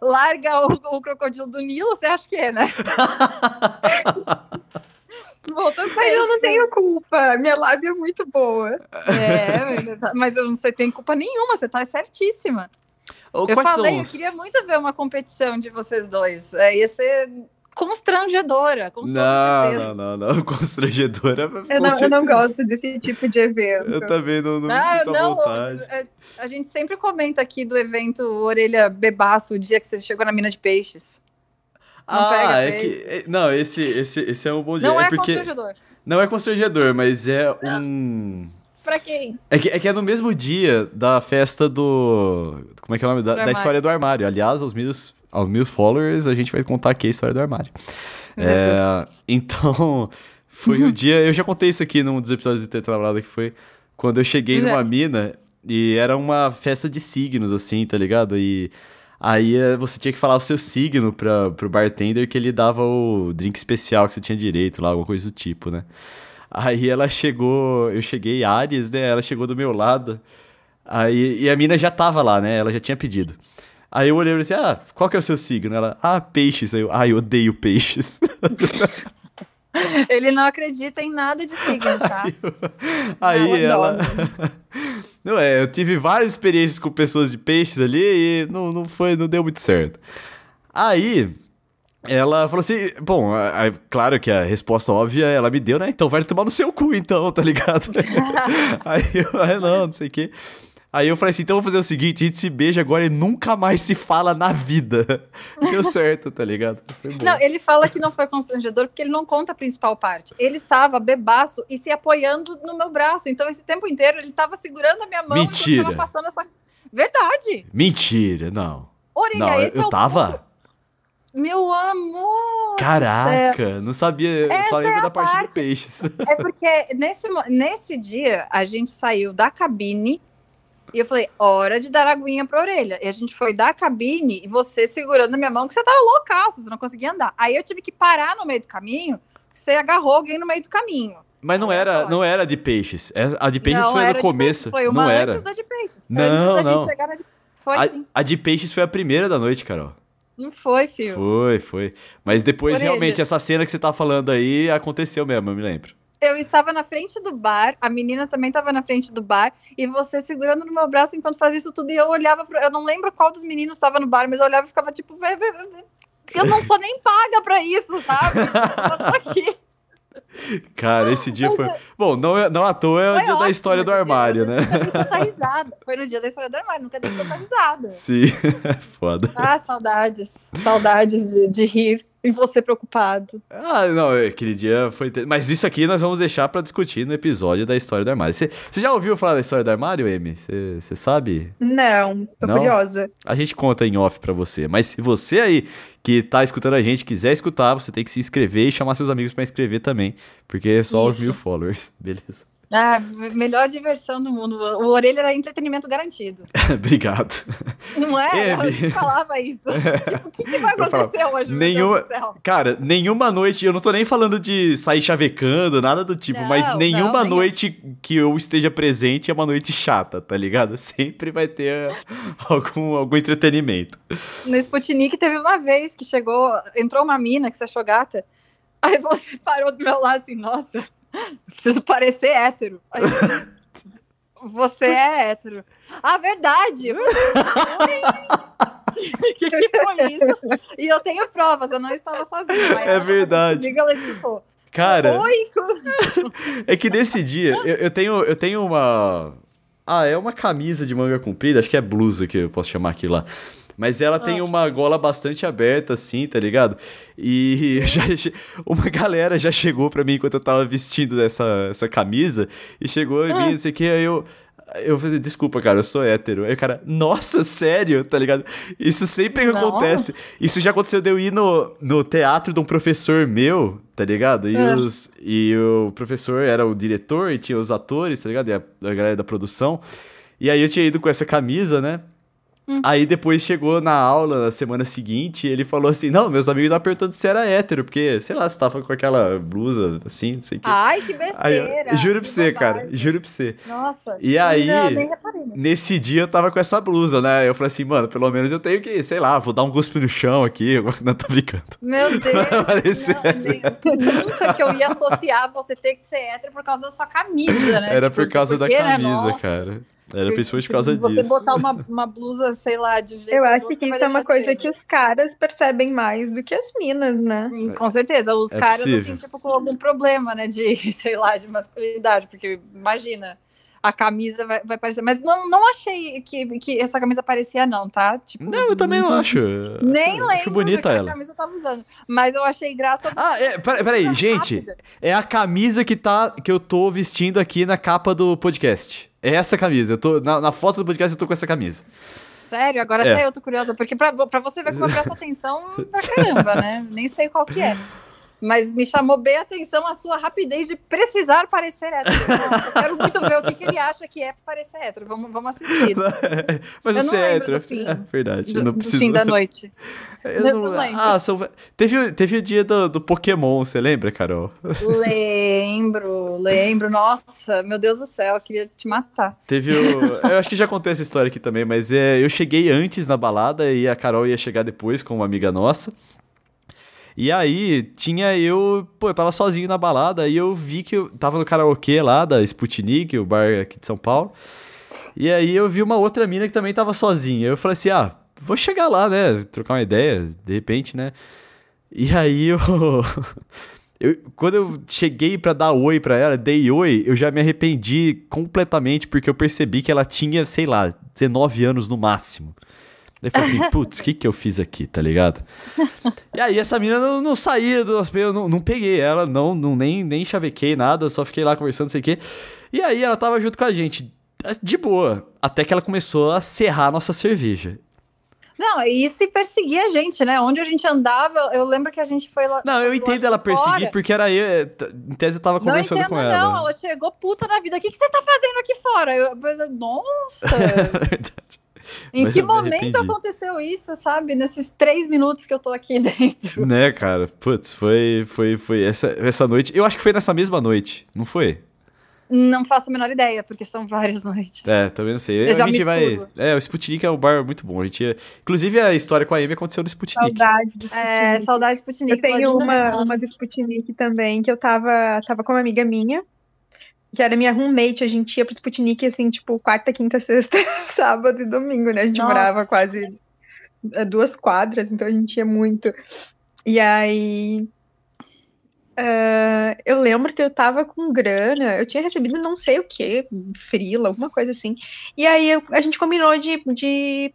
Larga o, o crocodilo do Nilo, você acha que é, né? Volta Mas eu não tenho culpa. Minha lábia é muito boa. É, mas eu não sei, tem culpa nenhuma. Você tá certíssima. eu falei, eu queria muito ver uma competição de vocês dois. É, ia ser constrangedora. Com não, não, não, não, constrangedora. Eu não, eu não, gosto desse tipo de evento. Eu também não, não, ah, não, vontade. É, a gente sempre comenta aqui do evento Orelha Bebaço, o dia que você chegou na mina de peixes. Não ah, é que. É, não, esse, esse, esse é um bom dia. Não é, é porque, constrangedor. Não é constrangedor, mas é um. pra quem? É que, é que é no mesmo dia da festa do. Como é que é o nome? Da, da história do armário. Aliás, aos meus, aos meus followers, a gente vai contar aqui a história do armário. É, então, foi o dia. Eu já contei isso aqui num dos episódios de Tetralada, que foi quando eu cheguei já. numa mina e era uma festa de signos, assim, tá ligado? E Aí eh, você tinha que falar o seu signo pra, pro bartender que ele dava o drink especial que você tinha direito lá, alguma coisa do tipo, né? Aí ela chegou, eu cheguei Ares, né? Ela chegou do meu lado. Aí, e a mina já tava lá, né? Ela já tinha pedido. Aí eu olhei e disse, ah, qual que é o seu signo? Ela, ah, peixes. Aí eu, ah, eu odeio peixes. Ele não acredita em nada de signo, tá? Aí, aí ela. não é, eu tive várias experiências com pessoas de peixes ali e não, não foi, não deu muito certo. Aí, ela falou assim, bom, claro que a resposta óbvia ela me deu, né? Então vai tomar no seu cu, então, tá ligado? aí eu, ah, não, não sei o quê. Aí eu falei assim, então vou fazer o seguinte, a gente se beija agora e nunca mais se fala na vida. Deu certo, tá ligado? Não, ele fala que não foi constrangedor porque ele não conta a principal parte. Ele estava bebaço e se apoiando no meu braço. Então esse tempo inteiro ele estava segurando a minha mão Mentira. e passando essa... Verdade. Mentira, não. Orelha, não, esse eu é tava... Ponto. Meu amor! Caraca, não sabia, Essa só lembro é da parte, parte do peixes. É porque nesse, nesse dia a gente saiu da cabine e eu falei, hora de dar aguinha pra orelha. E a gente foi da cabine e você segurando na minha mão, que você tava loucaço, você não conseguia andar. Aí eu tive que parar no meio do caminho, você agarrou alguém no meio do caminho. Mas não era, não era de peixes. É, a de peixes não, foi no começo. Foi uma não era. antes da de peixes. Não, antes da não. gente chegar na de... Foi a, sim. A de peixes foi a primeira da noite, Carol. Não foi, filho. Foi, foi. Mas depois, Orelha. realmente, essa cena que você tá falando aí aconteceu mesmo, eu me lembro eu estava na frente do bar, a menina também estava na frente do bar, e você segurando no meu braço enquanto fazia isso tudo, e eu olhava, pro, eu não lembro qual dos meninos estava no bar, mas eu olhava e ficava tipo, eu não sou nem paga pra isso, sabe? Eu tô aqui. Cara, esse dia foi. Bom, não, é, não à toa é o dia da história do armário, dia. né? Nunca dei tanta risada. Foi no dia da história do armário, nunca dei tanta risada. Sim, foda. Ah, saudades. Saudades de, de rir. E você preocupado. Ah, não, aquele dia foi. Mas isso aqui nós vamos deixar para discutir no episódio da história do armário. Você, você já ouviu falar da história do armário, Amy? Você, você sabe? Não, tô não? curiosa. A gente conta em off para você. Mas se você aí que tá escutando a gente quiser escutar, você tem que se inscrever e chamar seus amigos para inscrever também. Porque é só isso. os mil followers. Beleza. Ah, melhor diversão do mundo. O Orelha era entretenimento garantido. Obrigado. Não é? Eu falava isso. Tipo, o que, que, vai acontecer hoje? Nenhuma, cara, nenhuma noite, eu não tô nem falando de sair chavecando, nada do tipo, não, mas nenhuma não, noite nem... que eu esteja presente é uma noite chata, tá ligado? Sempre vai ter algum, algum entretenimento. No Sputnik teve uma vez que chegou, entrou uma mina que você achou gata, aí você parou do meu lado assim, nossa Preciso parecer hétero. Você é hétero. Ah, verdade! que, que foi isso? E eu tenho provas, eu não estava sozinha. é verdade. Comigo, ela escutou. Cara, Oi. é que nesse dia eu, eu, tenho, eu tenho uma. Ah, é uma camisa de manga comprida, acho que é blusa que eu posso chamar aqui lá. Mas ela tem ah. uma gola bastante aberta, assim, tá ligado? E já, uma galera já chegou pra mim enquanto eu tava vestindo essa, essa camisa. E chegou em mim, ah. não sei o que, aí eu... Eu falei, desculpa, cara, eu sou hétero. Aí o cara, nossa, sério, tá ligado? Isso sempre não. acontece. Isso já aconteceu de eu ir no, no teatro de um professor meu, tá ligado? E, é. os, e o professor era o diretor e tinha os atores, tá ligado? E a, a galera da produção. E aí eu tinha ido com essa camisa, né? Hum. Aí depois chegou na aula na semana seguinte ele falou assim: Não, meus amigos estavam perguntando se era hétero, porque, sei lá, você tava com aquela blusa assim, não sei o que. Ai, que besteira! Aí, juro pra você, bobagem. cara, juro pra você. Nossa. E aí, nesse dia eu tava com essa blusa, né? Eu falei assim, mano, pelo menos eu tenho que, sei lá, vou dar um cuspe no chão aqui. Não tô brincando. Meu Deus! Não, nem, nunca que eu ia associar você ter que ser hétero por causa da sua camisa, né? Era tipo, por causa da né? camisa, né? cara. Era principalmente por causa você disso. Você botar uma, uma blusa, sei lá, de jeito Eu acho que isso é uma coisa que os caras percebem mais do que as minas, né? Com certeza. Os é caras, possível. assim, tipo, com algum problema, né? De, sei lá, de masculinidade. Porque, imagina, a camisa vai, vai parecer. Mas não, não achei que, que essa camisa parecia, não, tá? Tipo, não, eu também não acho. Nem acho, lembro acho bonita que ela. a camisa eu tava usando. Mas eu achei graça. Ah, é, peraí, gente. É a camisa que, tá, que eu tô vestindo aqui na capa do podcast. É essa camisa. Eu tô, na, na foto do podcast eu tô com essa camisa. Sério? Agora É. até eu tô curiosa, porque pra, pra você ver como eu presto atenção pra caramba, né? Nem sei qual que é. Mas me chamou bem a atenção a sua rapidez de precisar parecer hétero. Nossa, eu quero muito ver o que, que ele acha que é parecer hétero. Vamos, vamos assistir. Mas Eu você é hétero. do fim. É verdade. eu Do, não do preciso. fim da noite. Eu não lembro. Ah, são... teve, teve o dia do, do Pokémon, você lembra, Carol? Lembro, lembro. Nossa, meu Deus do céu, eu queria te matar. Teve o. Eu acho que já contei essa história aqui também, mas é, eu cheguei antes na balada e a Carol ia chegar depois com uma amiga nossa. E aí, tinha eu. Pô, eu tava sozinho na balada e eu vi que eu tava no karaokê lá da Sputnik, o bar aqui de São Paulo. E aí eu vi uma outra mina que também tava sozinha. Eu falei assim: ah, vou chegar lá, né? Trocar uma ideia, de repente, né? E aí eu. eu quando eu cheguei pra dar oi pra ela, dei oi, eu já me arrependi completamente porque eu percebi que ela tinha, sei lá, 19 anos no máximo. Daí eu falei assim, putz, o que que eu fiz aqui, tá ligado? E aí essa menina não, não saía do eu não, não peguei ela, não, não nem, nem chavequei nada, só fiquei lá conversando, não sei o quê. E aí ela tava junto com a gente, de boa, até que ela começou a serrar a nossa cerveja. Não, isso e perseguir a gente, né? Onde a gente andava, eu, lembro que a gente foi lá. Não, eu entendo ela perseguir, porque era eu, em tese eu tava Não conversando entendo, com ela. não. Ela chegou puta na vida. O que, que você tá fazendo aqui fora? Eu, nossa! Verdade. Em que momento aconteceu isso, sabe? Nesses três minutos que eu tô aqui dentro. Né, cara? Putz, foi, foi, foi essa, essa noite. Eu acho que foi nessa mesma noite, não foi? Não faço a menor ideia, porque são várias noites. É, também não sei. Eu a já gente vai. É, o Sputnik é um bar muito bom. A gente ia... Inclusive, a história com a Amy aconteceu no Sputnik. Saudades do Sputnik. É, saudades Sputnik. Eu tenho uma, uma do Sputnik também, que eu tava, tava com uma amiga minha, que era minha roommate, a gente ia pro Sputnik, assim, tipo, quarta, quinta, sexta, sábado e domingo, né? A gente Nossa. morava quase a duas quadras, então a gente ia muito. E aí... ah, eu lembro que eu tava com grana, eu tinha recebido não sei o que, frila, alguma coisa assim. E aí eu- a gente combinou de, de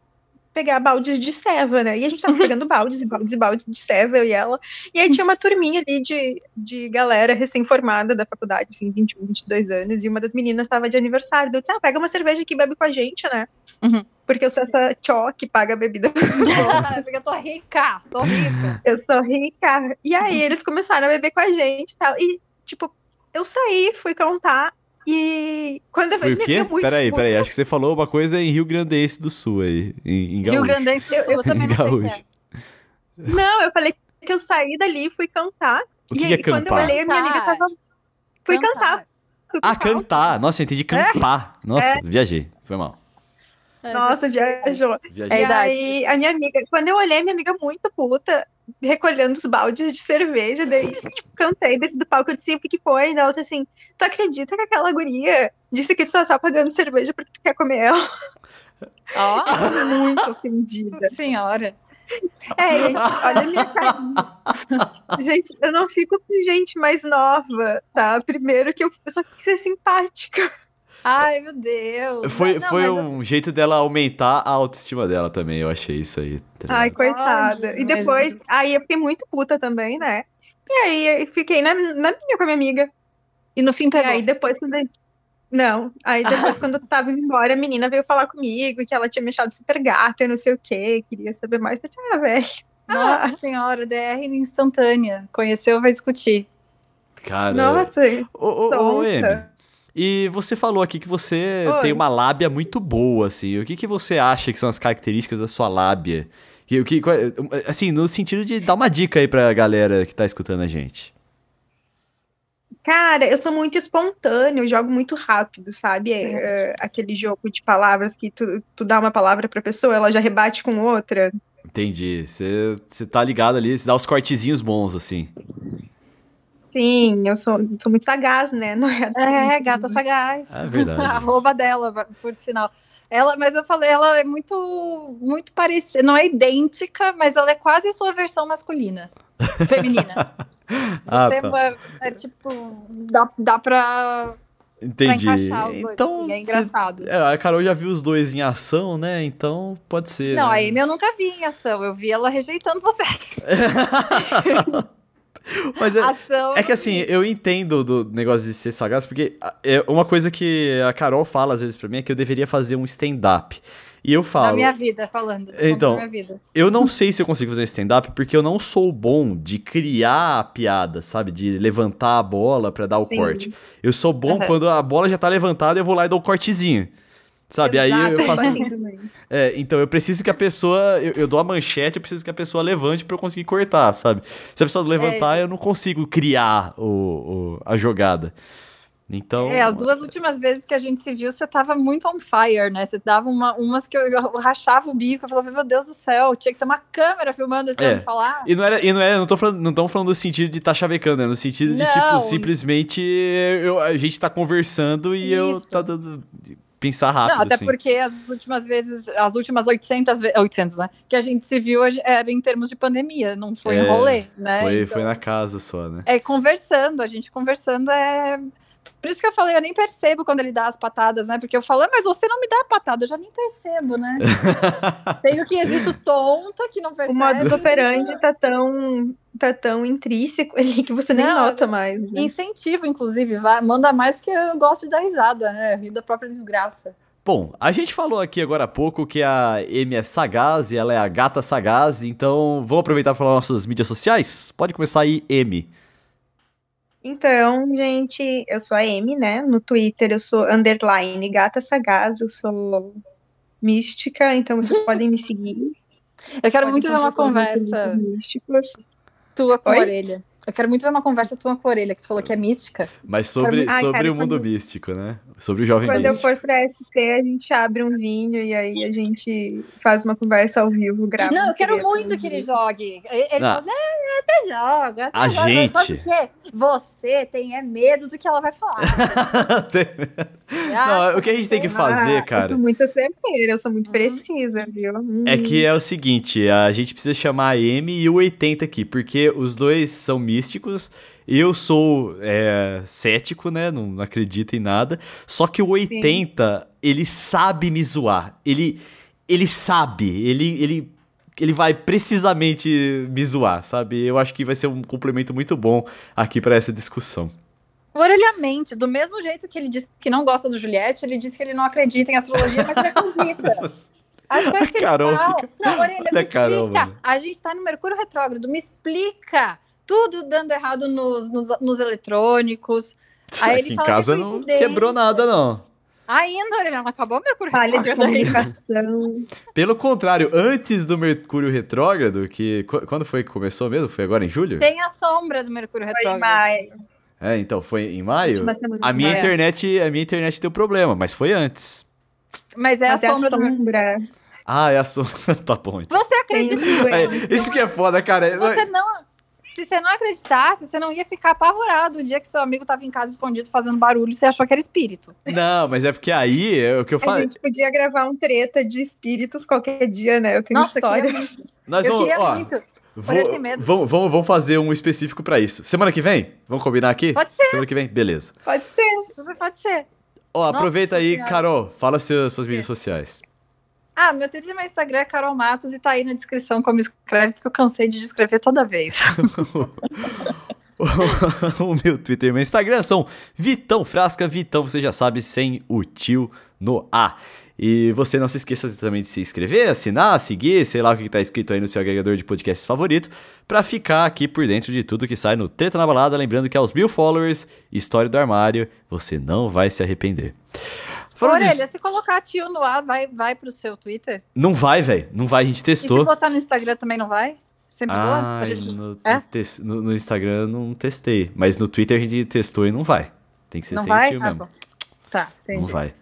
pegar baldes de ceva, né? E a gente tava pegando baldes e baldes e baldes de ceva, eu e ela. E aí tinha uma turminha ali de, de galera recém-formada da faculdade, assim, 21, 22 anos, e uma das meninas tava de aniversário. Eu disse, ah, pega uma cerveja aqui e bebe com a gente, né? Uhum. Porque eu sou essa tchó que paga a bebida. Porque eu tô rica, tô rica. eu sou rica. E aí eles começaram a beber com a gente e tal. E, tipo, eu saí, fui cantar. E quando eu Foi o vejo quê? muito Peraí, peraí. puta, Acho que você falou uma coisa em Rio Grandense do Sul aí. Em, em Rio Gaúcho. Grande do Sul, eu também não sei o que é. Gaúcho. Não, eu falei que eu saí dali e fui cantar. O que, e que aí, é quando eu campar? olhei, a minha amiga Cantar. tava. Fui cantar. Fui Ah, cantar. Nossa, eu entendi campar. Nossa, É. viajei. Foi mal. É, Nossa, viajou. É e aí, a minha amiga, quando eu olhei, minha amiga muito puta, recolhendo os baldes de cerveja, daí, tipo, cantei, desci do palco, eu disse, o que que foi? E ela disse assim, tu acredita que aquela guria disse que tu só tá pagando cerveja porque tu quer comer ela? Ó, Muito ofendida. senhora. É, gente, olha a minha carinha. Gente, eu não fico com gente mais nova, tá? Primeiro que eu, eu só quis ser simpática. Ai, meu Deus. Foi, Não, foi um jeito dela aumentar a autoestima dela também. Eu achei isso aí. tá Ai, coitada. Ódio, E depois, mas- aí eu fiquei muito puta também, né? E aí eu fiquei na, na minha com a minha amiga. E no fim E pegou. aí depois quando. Não, aí depois quando eu tava indo embora, a menina veio falar comigo que ela tinha me achado super gata e não sei o quê, queria saber mais. Eu disse, ah, velho. Nossa Ah. senhora, DR instantânea. Conheceu, vai discutir. Cara. Nossa, Ô, ô, ô, E você falou aqui que você Oi. tem uma lábia muito boa, assim. O que, que você acha que são as características da sua lábia? Que, o que, assim, no sentido de dar uma dica aí pra galera que tá escutando a gente. Cara, eu sou muito espontâneo, eu jogo muito rápido, sabe? É, é, aquele jogo de palavras que tu, tu dá uma palavra pra pessoa, ela já rebate com outra. Entendi. Você você tá ligado ali, você dá os cortezinhos bons, assim. Sim, eu sou, sou muito sagaz, né? Não é, É, gata sagaz. É verdade. Arroba dela, por sinal. Ela, mas eu falei, ela é muito, muito parecida, não é idêntica, mas ela é quase a sua versão masculina, feminina. Ah, Você tá. é, é tipo, dá, dá pra, pra Entendi. encaixar os dois, Então, assim, é cê- engraçado. é, a Carol já viu os dois em ação, né? Então pode ser. Não, né? a Amy eu nunca vi em ação, eu vi ela rejeitando você. Mas é, ação. é que assim, eu entendo do negócio de ser sagaz, porque é uma coisa que a Carol fala às vezes pra mim é que eu deveria fazer um stand-up. E eu falo, minha vida, falando. Então, minha vida. eu não sei se eu consigo fazer um stand-up porque eu não sou bom de criar a piada, sabe? De levantar a bola pra dar o Sim. corte. Eu sou bom Aham. quando a bola já tá levantada, eu vou lá e dou o cortezinho. Sabe? Aí eu Exato, faço. É, então eu preciso que a pessoa. Eu, eu dou a manchete, eu preciso que a pessoa levante pra eu conseguir cortar, sabe? Se a pessoa levantar, eu não consigo criar o, o- a jogada. Então. É, as duas últimas vezes que a gente se viu, você tava muito on fire, né? Você dava uma, umas que eu, eu rachava o bico, eu falava, meu Deus do céu, tinha que ter uma câmera filmando esse É. homem falar. E não era, e não é, não tô falando, não estamos falando no sentido de tá chavecando, é no sentido de, Não. tipo, simplesmente eu, a gente tá conversando e eu Isso. tá dando. Pensar rápido, Não, até assim. porque as últimas vezes, as últimas 800 vezes, 800, né? Que a gente se viu hoje era em termos de pandemia, não foi É, em rolê, né? Foi, Então, foi na casa só, né? É conversando, a gente conversando é. Por isso que eu falei, eu nem percebo quando ele dá as patadas, né? Porque eu falo, "Ah, mas você não me dá a patada, eu já nem percebo, né? Tem o quesito tonta que não O percebe. modus operandi tá tão, tá tão intrínseco ali que você nem Não, nota mais. né? Incentivo, inclusive, vai, manda mais que eu gosto de dar risada, né? Rir da própria desgraça. Bom, a gente falou aqui agora há pouco que a Amy é sagaz e ela é a gata sagaz, então vamos aproveitar para falar nossas mídias sociais? Pode começar aí, Amy. Então, gente, eu sou a Amy, né? No Twitter eu sou underline gata sagaz, eu sou mística, então vocês podem me seguir. Eu quero Podem muito ver uma conversa tua com a Oi? orelha. Eu quero muito ver uma conversa tua com a orelha, que tu falou que é mística. Mas sobre, Ai, sobre cara, o mundo quando- místico, né? Sobre o jovem Quando eu místico. for pra SP, a gente abre um vinho e aí a gente faz uma conversa ao vivo, grava. Não, um eu quero muito ao que ele jogue. Ele ele Não. fala, é, eu até jogo. Até A Só gente- porque você tem é medo do que ela vai falar. Ah, Não, o que a gente tem que Ah, fazer, Eu cara, sou muito certeira, eu sou muito Uhum. precisa, viu? Hum. é que é o seguinte, a gente precisa chamar a Amy e o 80 aqui, porque os dois são místicos, eu sou é, cético, né, não, não acredito em nada, só que o 80, ele sabe me zoar, ele, ele sabe, ele, ele, ele vai precisamente me zoar, sabe? Eu acho que vai ser um complemento muito bom aqui pra essa discussão. Orelhamente, do mesmo jeito que ele disse que não gosta do Juliette, ele disse que ele não acredita em astrologia, mas ele acredita. As coisas que ele Carol fala. fica- Não, Orelha, Olha me a Carol, explica. mano. A gente tá no Mercúrio Retrógrado, me explica. Tudo dando errado nos, nos, nos eletrônicos. Aí ele aqui em fala que casa não quebrou nada, não. Ainda, Orelha, não acabou o Mercúrio Falha de Retrógrado ainda. comunicação. Pelo contrário, antes do Mercúrio retrógrado, que qu- quando foi que começou mesmo? Foi agora em julho? Tem a sombra do Mercúrio Foi em Retrógrado. maio. É, então foi em maio. A de minha maio. internet, a minha internet deu problema, mas foi antes. Mas é Mas a é a sombra do sombra. Ah, é a sua. tá bom. Então. Você acredita? É, isso que é foda, cara. Você não. Se você não acreditasse, você não ia ficar apavorado o dia que seu amigo tava em casa escondido fazendo barulho e você achou que era espírito. Não, mas é porque aí é o que eu A falei. gente podia gravar um treta de espíritos qualquer dia, né? Eu tenho Nossa, eu história. queria muito. Nós eu vamos, queria ó, muito. vou- vamos, vamos, vamos fazer um específico pra isso. Semana que vem? Vamos combinar aqui? Pode ser. Semana que vem? Beleza. Pode ser. Pode ser. Ó, Nossa aproveita aí, Senhora. Carol. Fala seus, suas mídias sociais. Ah, meu Twitter e meu Instagram é Carol Matos e tá aí na descrição como escreve, porque eu cansei de descrever toda vez. o meu Twitter e meu Instagram são Vitão Frasca, Vitão, você já sabe, sem o tio no A. E você não se esqueça também de se inscrever, assinar, seguir, sei lá o que está escrito aí no seu agregador de podcasts favorito, para ficar aqui por dentro de tudo que sai no Treta na Balada. Lembrando que aos mil followers, história do armário, você não vai se arrepender. Falando Orelha, disso... se colocar tio no ar, vai, vai pro seu Twitter? Não vai, velho. Não vai, a gente testou. E se botar no Instagram também não vai? Sempre ah, gente... no, é? no, no, Instagram não testei. Mas no Twitter a gente testou e não vai. Tem que ser não sem vai? tio ah, mesmo. Tá, entendi. Não vai.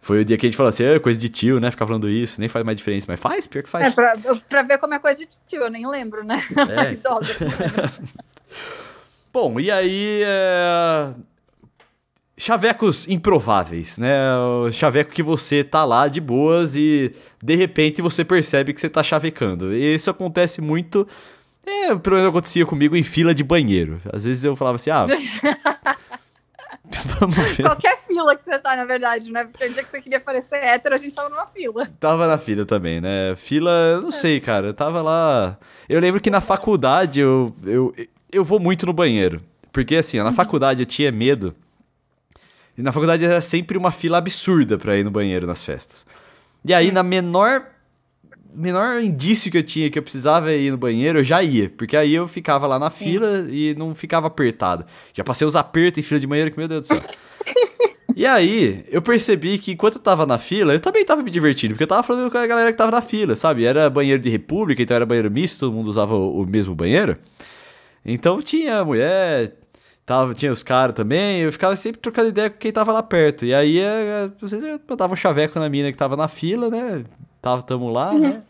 Foi o dia que a gente falou assim, é coisa de tio, né? Ficar falando isso, nem faz mais diferença. Mas faz, pior que faz. É, pra, pra ver como é coisa de tio, eu nem lembro, né? É. Idosa. Bom, e aí. É... Chavecos improváveis, né? O chaveco que você tá lá de boas e de repente você percebe que você tá chavecando. E isso acontece muito. É, pelo menos acontecia comigo em fila de banheiro. Às vezes eu falava assim, ah. Vamos ver. Qualquer fila que você tá, na verdade, né? Porque o dia que você queria parecer hétero, a gente tava numa fila. Tava na fila também, né? Fila, não sei, cara. Eu tava lá. Eu lembro que na faculdade eu, eu, eu vou muito no banheiro. Porque assim, na uhum. faculdade eu tinha medo. E na faculdade era sempre uma fila absurda pra ir no banheiro nas festas. E aí, na menor menor indício que eu tinha que eu precisava ir no banheiro, eu já ia. Porque aí eu ficava lá na Sim. fila e não ficava apertado. Já passei os apertos em fila de banheiro que, meu Deus do céu. e aí, eu percebi que enquanto eu tava na fila, eu também tava me divertindo. Porque eu tava falando com a galera que tava na fila, sabe? Era banheiro de república, então era banheiro misto, todo mundo usava o, o mesmo banheiro. Então tinha mulher, tava, tinha os caras também, eu ficava sempre trocando ideia com quem tava lá perto. E aí, é, às vezes eu botava um chaveco na mina que tava na fila, né? tava, tamo lá, uhum. né?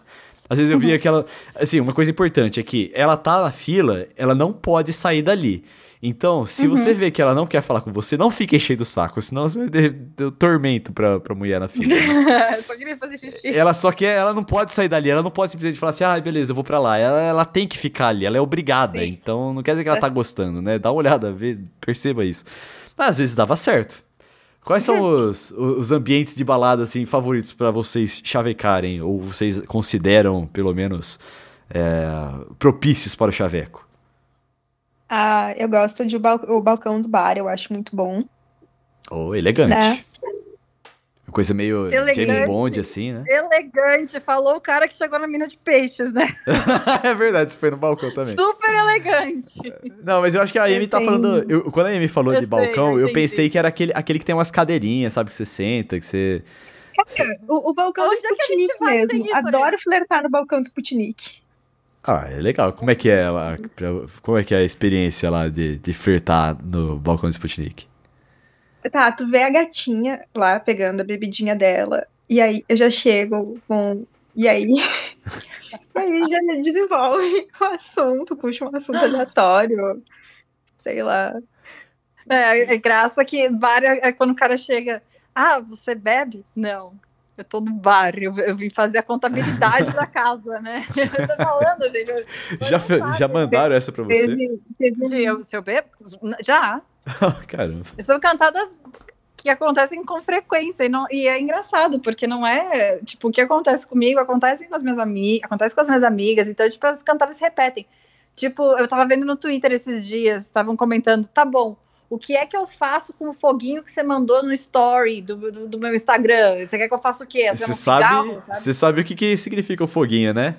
Às vezes eu via que ela. Assim, uma coisa importante é que ela tá na fila, ela não pode sair dali. Então, se uhum. você vê que ela não quer falar com você, não fique enchendo o saco, senão você vai ter, ter tormento pra, pra mulher na fila. Né? só queria fazer xixi. Ela só quer, ela não pode sair dali, ela não pode simplesmente falar assim, ah, beleza, eu vou pra lá. Ela, ela tem que ficar ali, ela é obrigada. Sim. Então, não quer dizer que ela tá gostando, né? Dá uma olhada, vê, perceba isso. Mas às vezes dava certo. Quais são os, os ambientes de balada assim favoritos para vocês chavecarem ou vocês consideram pelo menos é, propícios para o chaveco? Ah, eu gosto de o, bal o balcão do bar, eu acho muito bom. Oh, elegante. Né? coisa meio elegante, James Bond, assim, né? Elegante. Falou o cara que chegou na mina de peixes, né? é verdade, isso foi no balcão também. Super elegante. Não, mas eu acho que a Amy tá falando. Eu, quando a Amy falou eu de sei, balcão, eu, eu pensei que era aquele, aquele que tem umas cadeirinhas, sabe? Que você senta, que você. Cara, o, o balcão do Sputnik mesmo. Isso, Adoro flertar no balcão do Sputnik. Ah, é legal. Como é que é lá? Como é que é a experiência lá de, de flertar no balcão do Sputnik? Tá, tu vê a gatinha lá pegando a bebidinha dela. E aí eu já chego com. E aí. aí já desenvolve o assunto, puxa um assunto aleatório. Sei lá. É, é graça que várias, é quando o cara chega. Ah, você bebe? Não. Eu tô no bar, eu, eu vim fazer a contabilidade da casa, né? Eu tô falando, gente. Eu, já, já mandaram essa pra você? Teve, teve... Eu, se eu bebo? Já. Caramba. São cantadas que acontecem com frequência e, não, e é engraçado, porque não é, tipo, o que acontece comigo acontece com as minhas amigas, acontece com as minhas amigas, então, tipo, as cantadas se repetem. Tipo, eu tava vendo no Twitter esses dias, estavam comentando, tá bom, o que é que eu faço com o foguinho que você mandou no story do, do, do meu Instagram? Você quer que eu faça o quê? Você, sabe, cigarro, sabe? Você sabe o que, que significa o foguinho, né?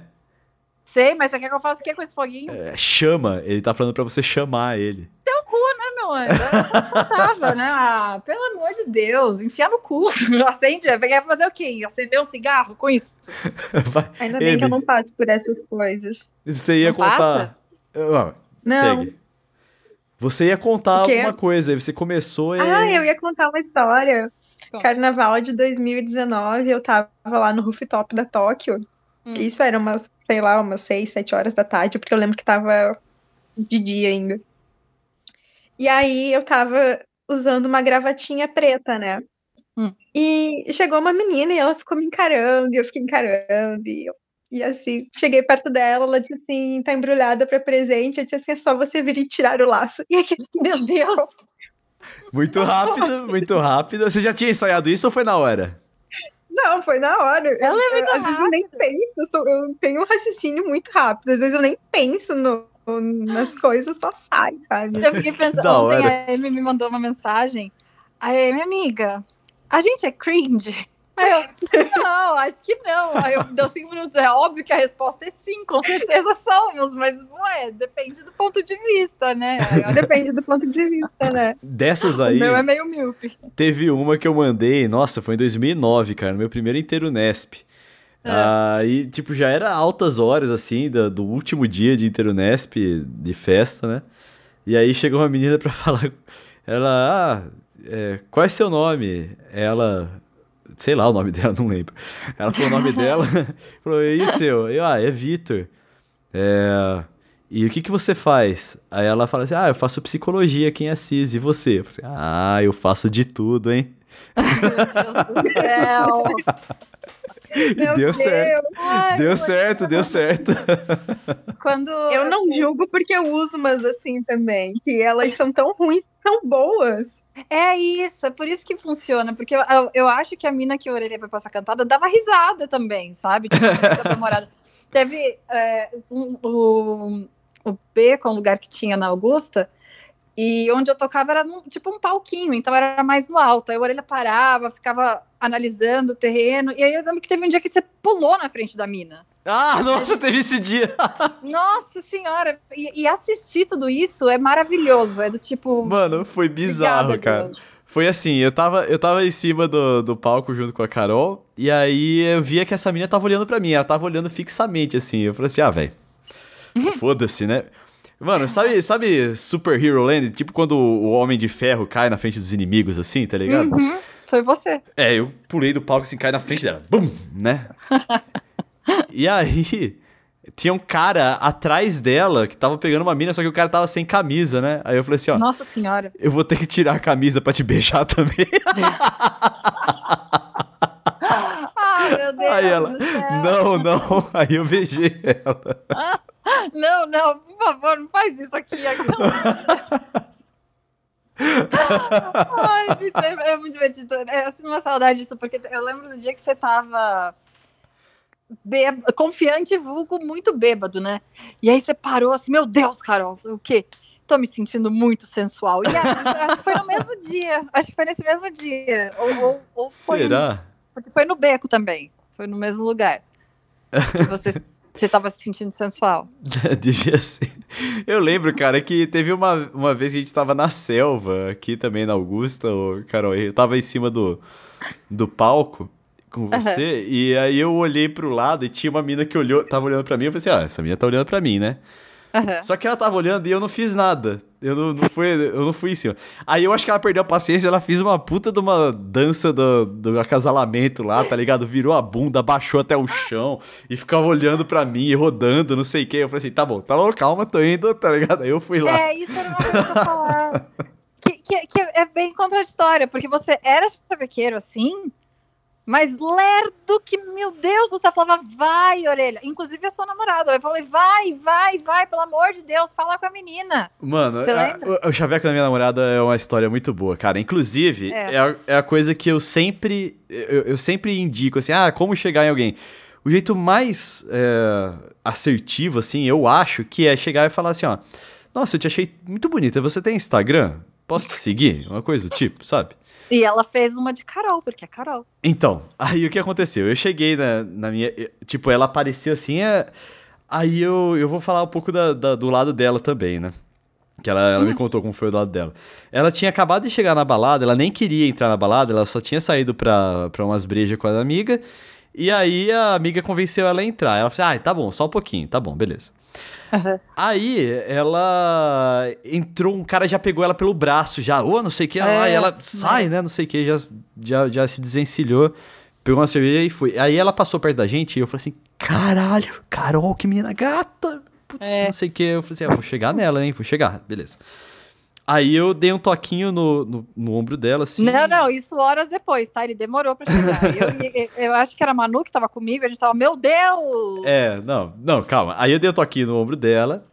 Sei, mas você quer que eu faça o que com esse foguinho? É, chama, ele tá falando pra você chamar ele. Teu cu, né, meu anjo? Tava, né? Ah, pelo amor de Deus, enfia no cu. Acende, quer fazer o quê? Acender um cigarro com isso? Vai. Ainda bem ele. que eu não passo por essas coisas. Você ia não contar. Passa? não. Segue. Você ia contar alguma coisa, aí você começou e. Ah, eu ia contar uma história. Carnaval de 2019, eu tava lá no rooftop da Tóquio. Hum. Isso era umas, sei lá, umas 6, 7 horas da tarde, porque eu lembro que tava de dia ainda. E aí eu tava usando uma gravatinha preta, né? Hum. E chegou uma menina e ela ficou me encarando, e eu fiquei encarando, e, eu, e assim, cheguei perto dela, ela disse assim, tá embrulhada para presente, eu disse assim, é só você vir e tirar o laço. E aí, Meu Deus! Muito rápido, muito rápido. Você já tinha ensaiado isso ou foi na hora? Não, foi na hora. Ela é muito Às vezes eu nem penso, eu tenho um raciocínio muito rápido. Às vezes eu nem penso no, nas coisas só sai, sabe? Eu fiquei pensando, Da ontem hora. a Amy me mandou uma mensagem. Aí, minha amiga, a gente é cringe? Aí eu, não, acho que não. Aí eu deu cinco minutos. É óbvio que a resposta é sim, com certeza somos, mas ué, depende do ponto de vista, né? Depende do ponto de vista, né? Dessas o aí, meu é meio míope. teve uma que eu mandei, nossa, foi em 2009, cara, meu primeiro inteiro Nesp. É. Aí, tipo, já era altas horas, assim, do, do último dia de inteiro Nesp, de festa, né? E aí chegou uma menina pra falar, ela, ah, é, qual é seu nome? Ela, sei lá o nome dela, não lembro. Ela falou o nome dela, falou, e o seu? Eu, ah, é Vitor. É, e o que que você faz? Aí ela fala assim, ah, eu faço psicologia aqui em Assis, e você? Eu falei assim, ah, eu faço de tudo, hein? Meu Deus do céu. Meu deu Deus. certo, Ai, deu certo, deu certo. Quando Eu não julgo porque eu uso umas assim também, que elas são tão ruins, tão boas. É isso, é por isso que funciona, porque eu, eu, eu acho que a mina que a orelha vai passar cantada dava risada também, sabe? Tipo. Teve é, um- o, o Beco, um lugar que tinha na Augusta, e onde eu tocava era num- tipo um palquinho, então era mais no alto. Aí a orelha parava, ficava analisando o terreno, e aí eu lembro que teve um dia que você pulou na frente da mina. Ah, nossa, teve esse dia. Nossa senhora! E, e assistir tudo isso é maravilhoso, é do tipo. Mano, foi bizarro, obrigada, cara. Deus. Foi assim, eu tava, eu tava em cima do, do palco junto com a Carol, e aí eu via que essa menina tava olhando pra mim, ela tava olhando fixamente, assim. Eu falei assim, ah, velho, foda-se, né? Mano, sabe, sabe Super Hero Land? Tipo quando o Homem de Ferro cai na frente dos inimigos, assim, tá ligado? Uhum, foi você. É, eu pulei do palco assim, cai na frente dela. Bum! Né? e aí, tinha um cara atrás dela que tava pegando uma mina, só que o cara tava sem camisa, né? Aí eu falei assim, ó, Nossa senhora. eu vou ter que tirar a camisa pra te beijar também. Ah, meu Deus. Aí ela, não, não. Aí eu beijei ela. Não, não, por favor, não faz isso aqui. Ai, é, é muito divertido. É, eu sinto uma saudade disso, porque eu lembro do dia que você tava bêb- confiante, vulgo, muito bêbado, né? E aí você parou assim, meu Deus, Carol, o quê? Tô me sentindo muito sensual. E aí, acho que foi no mesmo dia. Acho que foi nesse mesmo dia. Ou, ou, ou foi Será? Porque foi no beco também. Foi no mesmo lugar. Que você, você tava se sentindo sensual. Devia ser. Eu lembro, cara, que teve uma, uma vez que a gente tava na selva, aqui também na Augusta, ô, Carol, eu tava em cima do, do palco com você, e aí eu olhei pro lado e tinha uma mina que olhou, tava olhando pra mim, eu falei assim, ah, essa mina tá olhando pra mim, né? Aham. Só que ela tava olhando e eu não fiz nada. Eu não, não fui, eu não fui em cima. Aí eu acho que ela perdeu a paciência, ela fez uma puta de uma dança do, do acasalamento lá, tá ligado? Virou a bunda, baixou até o chão e ficava olhando pra mim e rodando, não sei o que. Eu falei assim, tá bom, tá bom, calma, tô indo, tá ligado? Aí eu fui lá. É, isso era uma coisa falar. Que, que, que é bem contraditória, porque você era chavequeiro assim, mas lerdo que, meu Deus do céu, falava, vai, orelha. Inclusive a sua namorada. Eu falei, vai, vai, vai, pelo amor de Deus, fala com a menina. Mano, a- o, o chaveco da minha namorada é uma história muito boa, cara. Inclusive, É. é, a, é a coisa que eu sempre. Eu, eu sempre indico, assim, ah, como chegar em alguém. O jeito mais é, assertivo, assim, eu acho, que é chegar e falar assim, ó. Nossa, eu te achei muito bonita. Você tem Instagram? Posso te seguir? Uma coisa do tipo, sabe? E ela fez uma de Carol, porque é Carol. Então, aí o que aconteceu? Eu cheguei na, na minha. Tipo, ela apareceu assim. é- Aí eu, eu vou falar um pouco da- da- do lado dela também, né? Que ela, ela me contou como foi o lado dela. Ela tinha acabado de chegar na balada, ela nem queria entrar na balada, ela só tinha saído pra, pra umas brejas com a amiga. E aí a amiga convenceu ela a entrar. Ela falou assim: ah, tá bom, só um pouquinho, tá bom, beleza. Aí ela entrou, um cara já pegou ela pelo braço, já, ô, não sei o que, É, ela sai, né? Não sei o que, já, já, já se desvencilhou, pegou uma cerveja e foi. Aí ela passou perto da gente e eu falei assim: caralho, Carol, que menina gata! Putz, É. não sei o que. Eu falei assim: ah, vou chegar nela, hein? Vou chegar, beleza. Aí eu dei um toquinho no, no, no ombro dela, assim. Não, não, isso horas depois, tá? Ele demorou pra chegar. eu, eu, acho que era a Manu que tava comigo, a gente tava, meu Deus! É, não, não, calma. Aí eu dei um toquinho no ombro dela.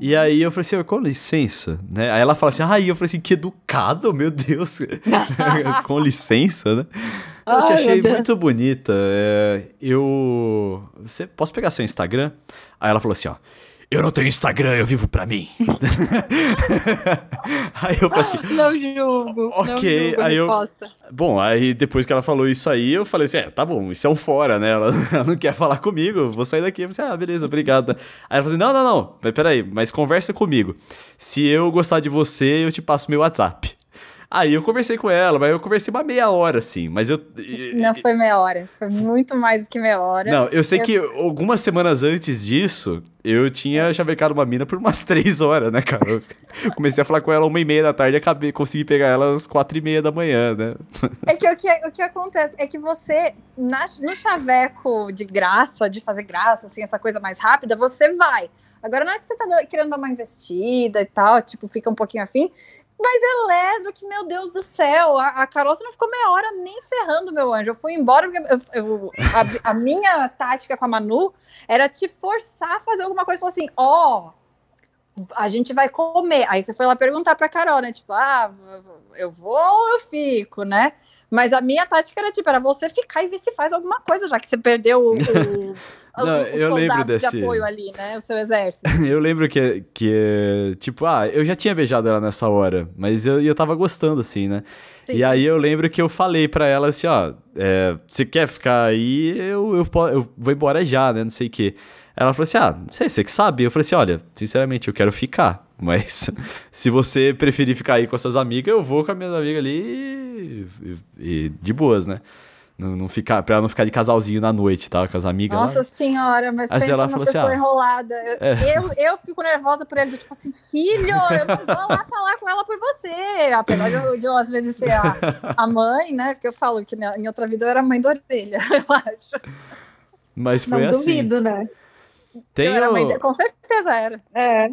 E aí eu falei assim, com licença, né? Aí ela fala assim, aí eu falei assim, que educado, meu Deus. com licença, né? Eu te achei muito bonita. é, eu. Você posso pegar seu Instagram? Aí ela falou assim, ó. Eu não tenho Instagram, eu vivo pra mim. aí eu falei assim. Não julgo. Ok, não julgo aí eu. Bom, aí depois que ela falou isso aí, eu falei assim: é, tá bom, isso é um fora, né? Ela, ela não quer falar comigo, vou sair daqui. Eu falei assim, ah, beleza, obrigado. Aí ela falou assim: não, não, não, mas peraí, mas conversa comigo. Se eu gostar de você, eu te passo meu WhatsApp. Aí eu conversei com ela, mas eu conversei uma meia hora, assim. Mas eu. Não foi meia hora, foi muito mais do que meia hora. Não, eu sei eu... que algumas semanas antes disso, eu tinha chavecado uma mina por umas três horas, né, cara? Eu comecei a falar com ela uma e meia da tarde e acabei, consegui pegar ela às quatro e meia da manhã, né? É que o que, o que acontece é que você, na, no chaveco de graça, de fazer graça, assim, essa coisa mais rápida, você vai. Agora, na hora que você tá querendo dar uma investida e tal, tipo, fica um pouquinho afim, mas é lerdo que, meu Deus do céu, a, a Carol você não ficou meia hora nem ferrando, meu anjo. Eu fui embora porque eu, eu, a, a, minha tática com a Manu era te forçar a fazer alguma coisa. Falar assim, ó, oh, a gente vai comer. Aí você foi lá perguntar pra Carol, né? Tipo, ah, eu vou ou eu fico, né? Mas a minha tática era tipo, era você ficar e ver se faz alguma coisa, já que você perdeu o, o Não, eu lembro desse... de apoio ali, né? O seu exército. eu lembro que, que, tipo, ah, eu já tinha beijado ela nessa hora, mas eu, eu tava gostando, assim, né? Sim. E aí eu lembro que eu falei para ela assim, ó, é, você quer ficar aí, eu, eu, eu vou embora já, né? Não sei o quê. Ela falou assim, ah, não sei, você que sabe. Eu falei assim, olha, sinceramente, eu quero ficar. Mas se você preferir ficar aí com as suas amigas, eu vou com as minhas amigas ali e, e, e de boas, né? Não, não ficar, pra ela não ficar de casalzinho na noite, tá? Com as amigas. Nossa lá. senhora, mas Aí pensa ela falou assim, ah, enrolada. Eu, é. eu, eu, fico nervosa por ele, tipo assim, filho, eu não vou lá falar com ela por você. Apesar de eu, de eu às vezes ser a, a mãe, né? Porque eu falo que em outra vida eu era mãe da orelha, eu acho. Mas foi não assim. duvido, né? Tem eu era mãe de... Com certeza era. É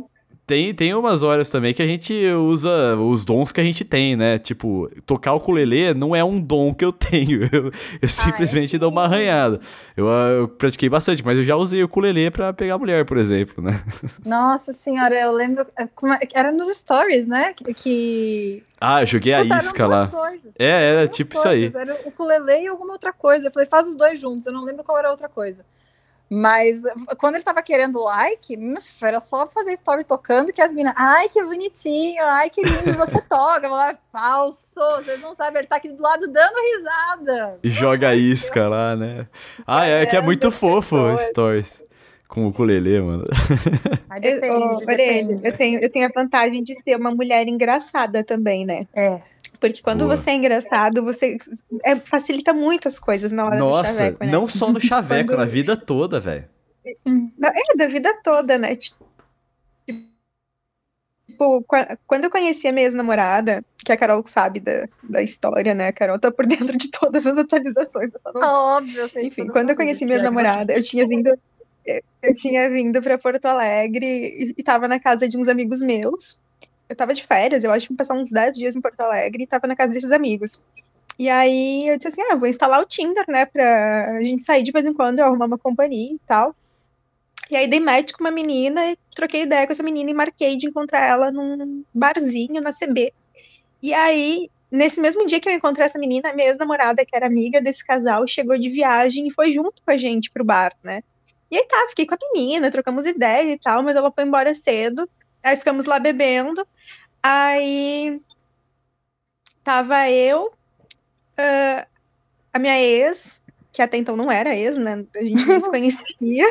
tem, tem umas horas também que a gente usa os dons que a gente tem, né? Tipo, tocar o ukulele não é um dom que eu tenho. Eu, eu ah, simplesmente é? dou uma arranhada. Eu, eu, pratiquei bastante, mas eu já usei o ukulele pra pegar mulher, por exemplo, né? Nossa senhora, eu lembro. É, é, era nos stories, né? Que. Ah, eu joguei Puta, a isca lá. Coisas. É, era tipo coisas. isso aí. Era o ukulele e alguma outra coisa. Eu falei, faz os dois juntos. Eu não lembro qual era a outra coisa. Mas quando ele tava querendo like, era só fazer story tocando que as minas, ai que bonitinho, ai que lindo você toca. Falava, falso, vocês não sabem, ele tá aqui do lado dando risada. E joga isca lá, né? Ah, é, é que é muito fofo pessoas. stories. Com o ukulele, mano. Aí depende, eu, depende. Eu tenho, eu tenho a vantagem de ser uma mulher engraçada também, né? É. Porque quando Boa. você é engraçado, você é, facilita muito as coisas na hora Nossa, do chaveco, né? não só no chaveco, quando... na vida toda, velho. É, da vida toda, né? Tipo, quando eu conheci a minha ex-namorada, que a Carol sabe da, da história, né? A Carol tá por dentro de todas as atualizações dessa novela. Óbvio, eu sei Enfim, quando eu conheci minha namorada, eu tinha vindo eu tinha vindo para Porto Alegre e, e tava na casa de uns amigos meus eu tava de férias, eu acho que passar uns 10 dias em Porto Alegre e tava na casa desses amigos. E aí eu disse assim: ah, vou instalar o Tinder, né, pra a gente sair de vez em quando, eu arrumar uma companhia e tal. E aí dei match com uma menina, troquei ideia com essa menina e marquei de encontrar ela num barzinho na CB. E aí, nesse mesmo dia que eu encontrei essa menina, a minha ex-namorada, que era amiga desse casal, chegou de viagem e foi junto com a gente pro bar, né? E aí tá, fiquei com a menina, trocamos ideia e tal, mas ela foi embora cedo. Aí ficamos lá bebendo. Aí tava eu, uh, a minha ex, que até então não era ex, né? A gente nem se conhecia.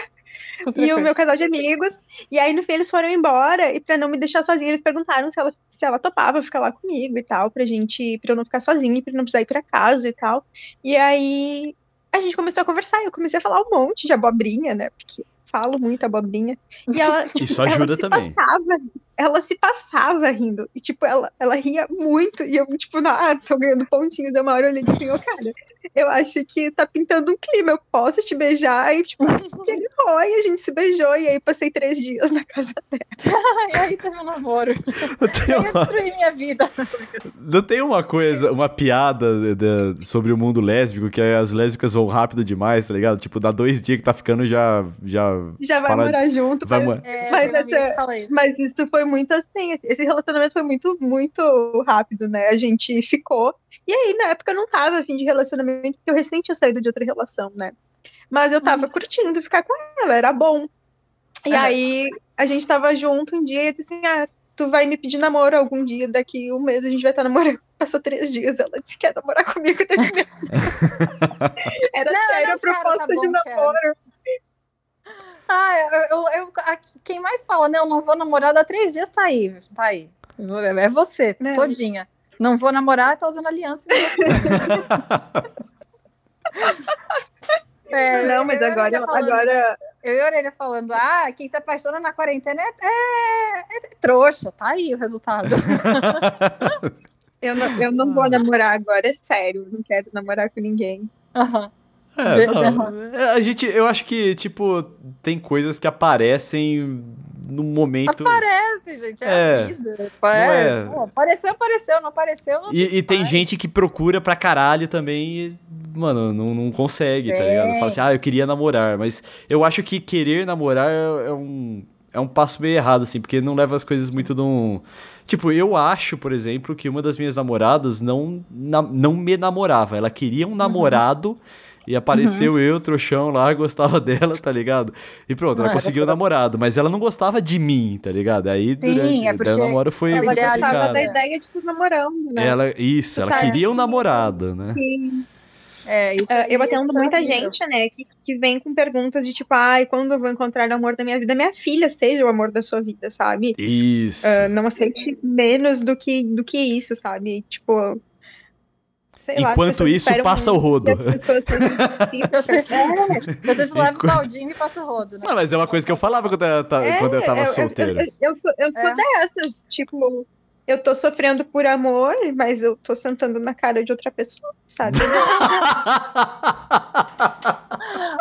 e o meu casal de amigos. E aí, no fim, eles foram embora. E para não me deixar sozinha, eles perguntaram se ela, se ela topava ficar lá comigo e tal, pra gente, pra eu não ficar sozinha, pra não precisar ir pra casa e tal. E aí a gente começou a conversar. Eu comecei a falar um monte de abobrinha, né? Porque falo muito abobrinha. E ela, Isso ajuda ela também. Passava, ela se passava rindo. E, tipo, ela, ela ria muito. E eu, tipo, ah, tô ganhando pontinhos. Eu uma hora olhei assim, ô, cara, eu acho que tá pintando um clima. Eu posso te beijar? Aí, tipo, ele foi, a gente se beijou. E aí passei três dias na casa dela. e aí teve um namoro. Eu uma... destruí minha vida. Não tem uma coisa, uma piada de, de, sobre o mundo lésbico, que as lésbicas vão rápido demais, tá ligado? Tipo, dá dois dias que tá ficando, já. Já, já vai fala... morar junto. Vai mas, é, mas, essa, isso. mas isso foi muito assim. Esse relacionamento foi muito, muito rápido, né? A gente ficou. E aí, na época, eu não tava afim de relacionamento, porque eu recém tinha saído de outra relação, né? Mas eu tava uhum. curtindo ficar com ela, era bom. E aí a gente tava junto um dia e disse assim: ah, tu vai me pedir namoro algum dia, daqui um mês a gente vai estar namorando. Passou três dias, ela disse que quer namorar comigo. Desse Era não, sério a proposta tá bom, de namoro. Quero. Ah, eu, eu, eu, quem mais fala, né? Eu não vou namorar, dá três dias, tá aí. Tá aí. É você, é. todinha. Não vou namorar, tá usando aliança. é, não, mas agora, falando, agora. Eu e a Orelha falando, ah, quem se apaixona na quarentena é, é, é trouxa, tá aí o resultado. eu, não, eu não vou namorar agora, é sério, não quero namorar com ninguém. Aham. É, não, é, a gente, eu acho que, tipo, tem coisas que aparecem no momento. Aparece, gente, é, é a vida. É, é. Pô, apareceu, apareceu, não apareceu. Não e, e tem gente que procura pra caralho também e, mano, não, não consegue, tá ligado? Fala assim, ah, eu queria namorar, mas eu acho que querer namorar é, é um, é um passo meio errado, assim, porque não leva as coisas muito de um. Tipo, eu acho, por exemplo, que uma das minhas namoradas não, na, não me namorava. Ela queria um uhum. E apareceu uhum. eu, trouxão lá, gostava dela, tá ligado? E pronto, ela ah, conseguiu o namorado, mas ela não gostava de mim, tá ligado? Aí Sim, durante é porque o namoro foi. Ela gostava da ideia de estar namorando, né? Ela, isso, ela queria um namorado, né? Sim. É, isso, uh, eu atendo muita gente, né, que, que vem com perguntas de tipo, ai, quando eu vou encontrar o amor da minha vida? Minha filha seja o amor da sua vida, sabe? Isso. Uh, não aceite menos do que, do que isso, sabe? Tipo, Sei Enquanto lá, isso, passa o rodo. As pessoas vocês, é, vocês levam o baldinho e passa o rodo, né? Não, mas é uma coisa que eu falava quando eu, é, quando eu tava eu, solteira. Eu, eu, sou, eu sou é. dessa, tipo, eu tô sofrendo por amor, mas eu tô sentando na cara de outra pessoa, sabe?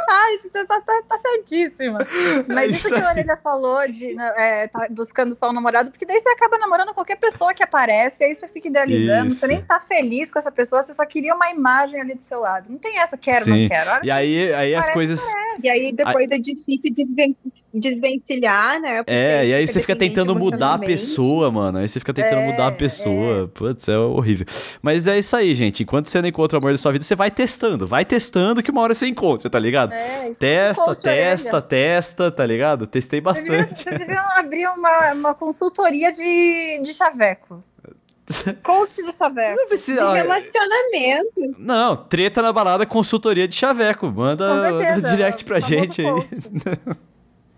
Ai, tá, tá, tá, tá certíssima. Mas isso, isso que a Orelha falou de né, é, tá buscando só um namorado, porque daí você acaba namorando qualquer pessoa que aparece, e aí você fica idealizando, isso. você nem tá feliz com essa pessoa, você só queria uma imagem ali do seu lado. Não tem essa, quero, Sim. não quero. e aí, aí as coisas. E aí depois é difícil desven desvencilhar, né? É, e aí você fica tentando mudar a pessoa, mano. Aí você fica tentando é, mudar a pessoa. É. Putz, é horrível. Mas é isso aí, gente. Enquanto você não encontra o amor da sua vida, você vai testando. Vai testando que uma hora você encontra, tá ligado? É, isso testa, testa, testa, tá ligado? Testei bastante. Vocês deviam abrir uma, uma consultoria de, de chaveco. Coach do Chaveco. Não precisa. De relacionamento. Não, treta na balada, consultoria de Chaveco. Manda, manda direct pra gente aí.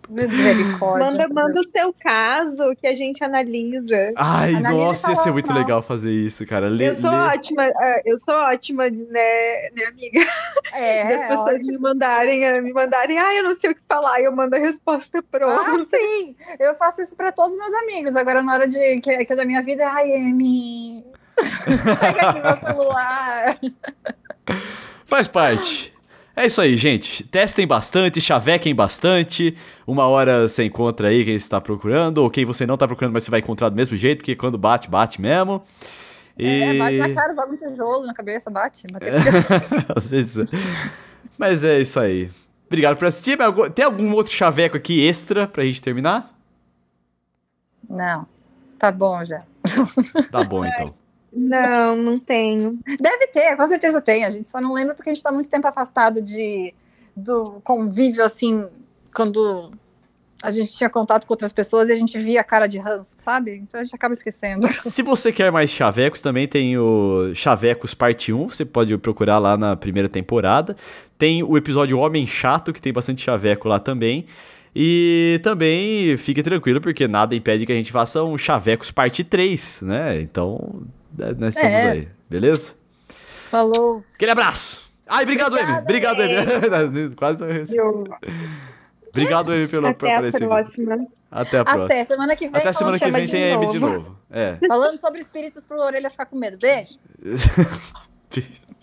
Misericórdia. Manda, manda o seu caso que a gente analisa. Ai, analisa nossa, ia ser muito mal. legal fazer isso, cara. Lê, eu sou lê... ótima, é, eu sou ótima, né, né amiga? É, as pessoas ótimo. me mandarem, é, me mandarem, ah, eu não sei o que falar, e eu mando a resposta pronta. Ah, sim! Eu faço isso pra todos os meus amigos. Agora, na hora de que, que é da minha vida, é, ai, Amy. Pega aqui meu celular. Faz parte. É isso aí, gente. Testem bastante, chavequem bastante. Uma hora você encontra aí quem está procurando, ou quem você não está procurando, mas você vai encontrar do mesmo jeito, porque quando bate, bate mesmo. E... É, bate na cara, vai um tijolo na cabeça, bate. bate. Às vezes. É. Mas é isso aí. Obrigado por assistir. Tem algum outro chaveco aqui extra pra gente terminar? Não. Tá bom já. Tá bom, então. Não, não tenho. Deve ter, com certeza tem. A gente só não lembra porque a gente está muito tempo afastado de, do convívio, assim, quando a gente tinha contato com outras pessoas e a gente via a cara de ranço, sabe? Então a gente acaba esquecendo. Se você quer mais chavecos, também tem o Chavecos Parte 1, você pode procurar lá na primeira temporada. Tem o episódio Homem Chato, que tem bastante chaveco lá também. E também fique tranquilo, porque nada impede que a gente faça um Chavecos Parte 3, né? Então nós estamos é. aí, beleza? Falou. Aquele abraço. Ai, obrigado, Amy. Obrigado, Amy. Quase não Obrigado, Amy, pelo Até a próxima. Até a próxima. Até semana que vem. Até semana que vem tem a Amy de novo. É. Falando sobre espíritos pro orelha ficar com medo. Beijo. Beijo.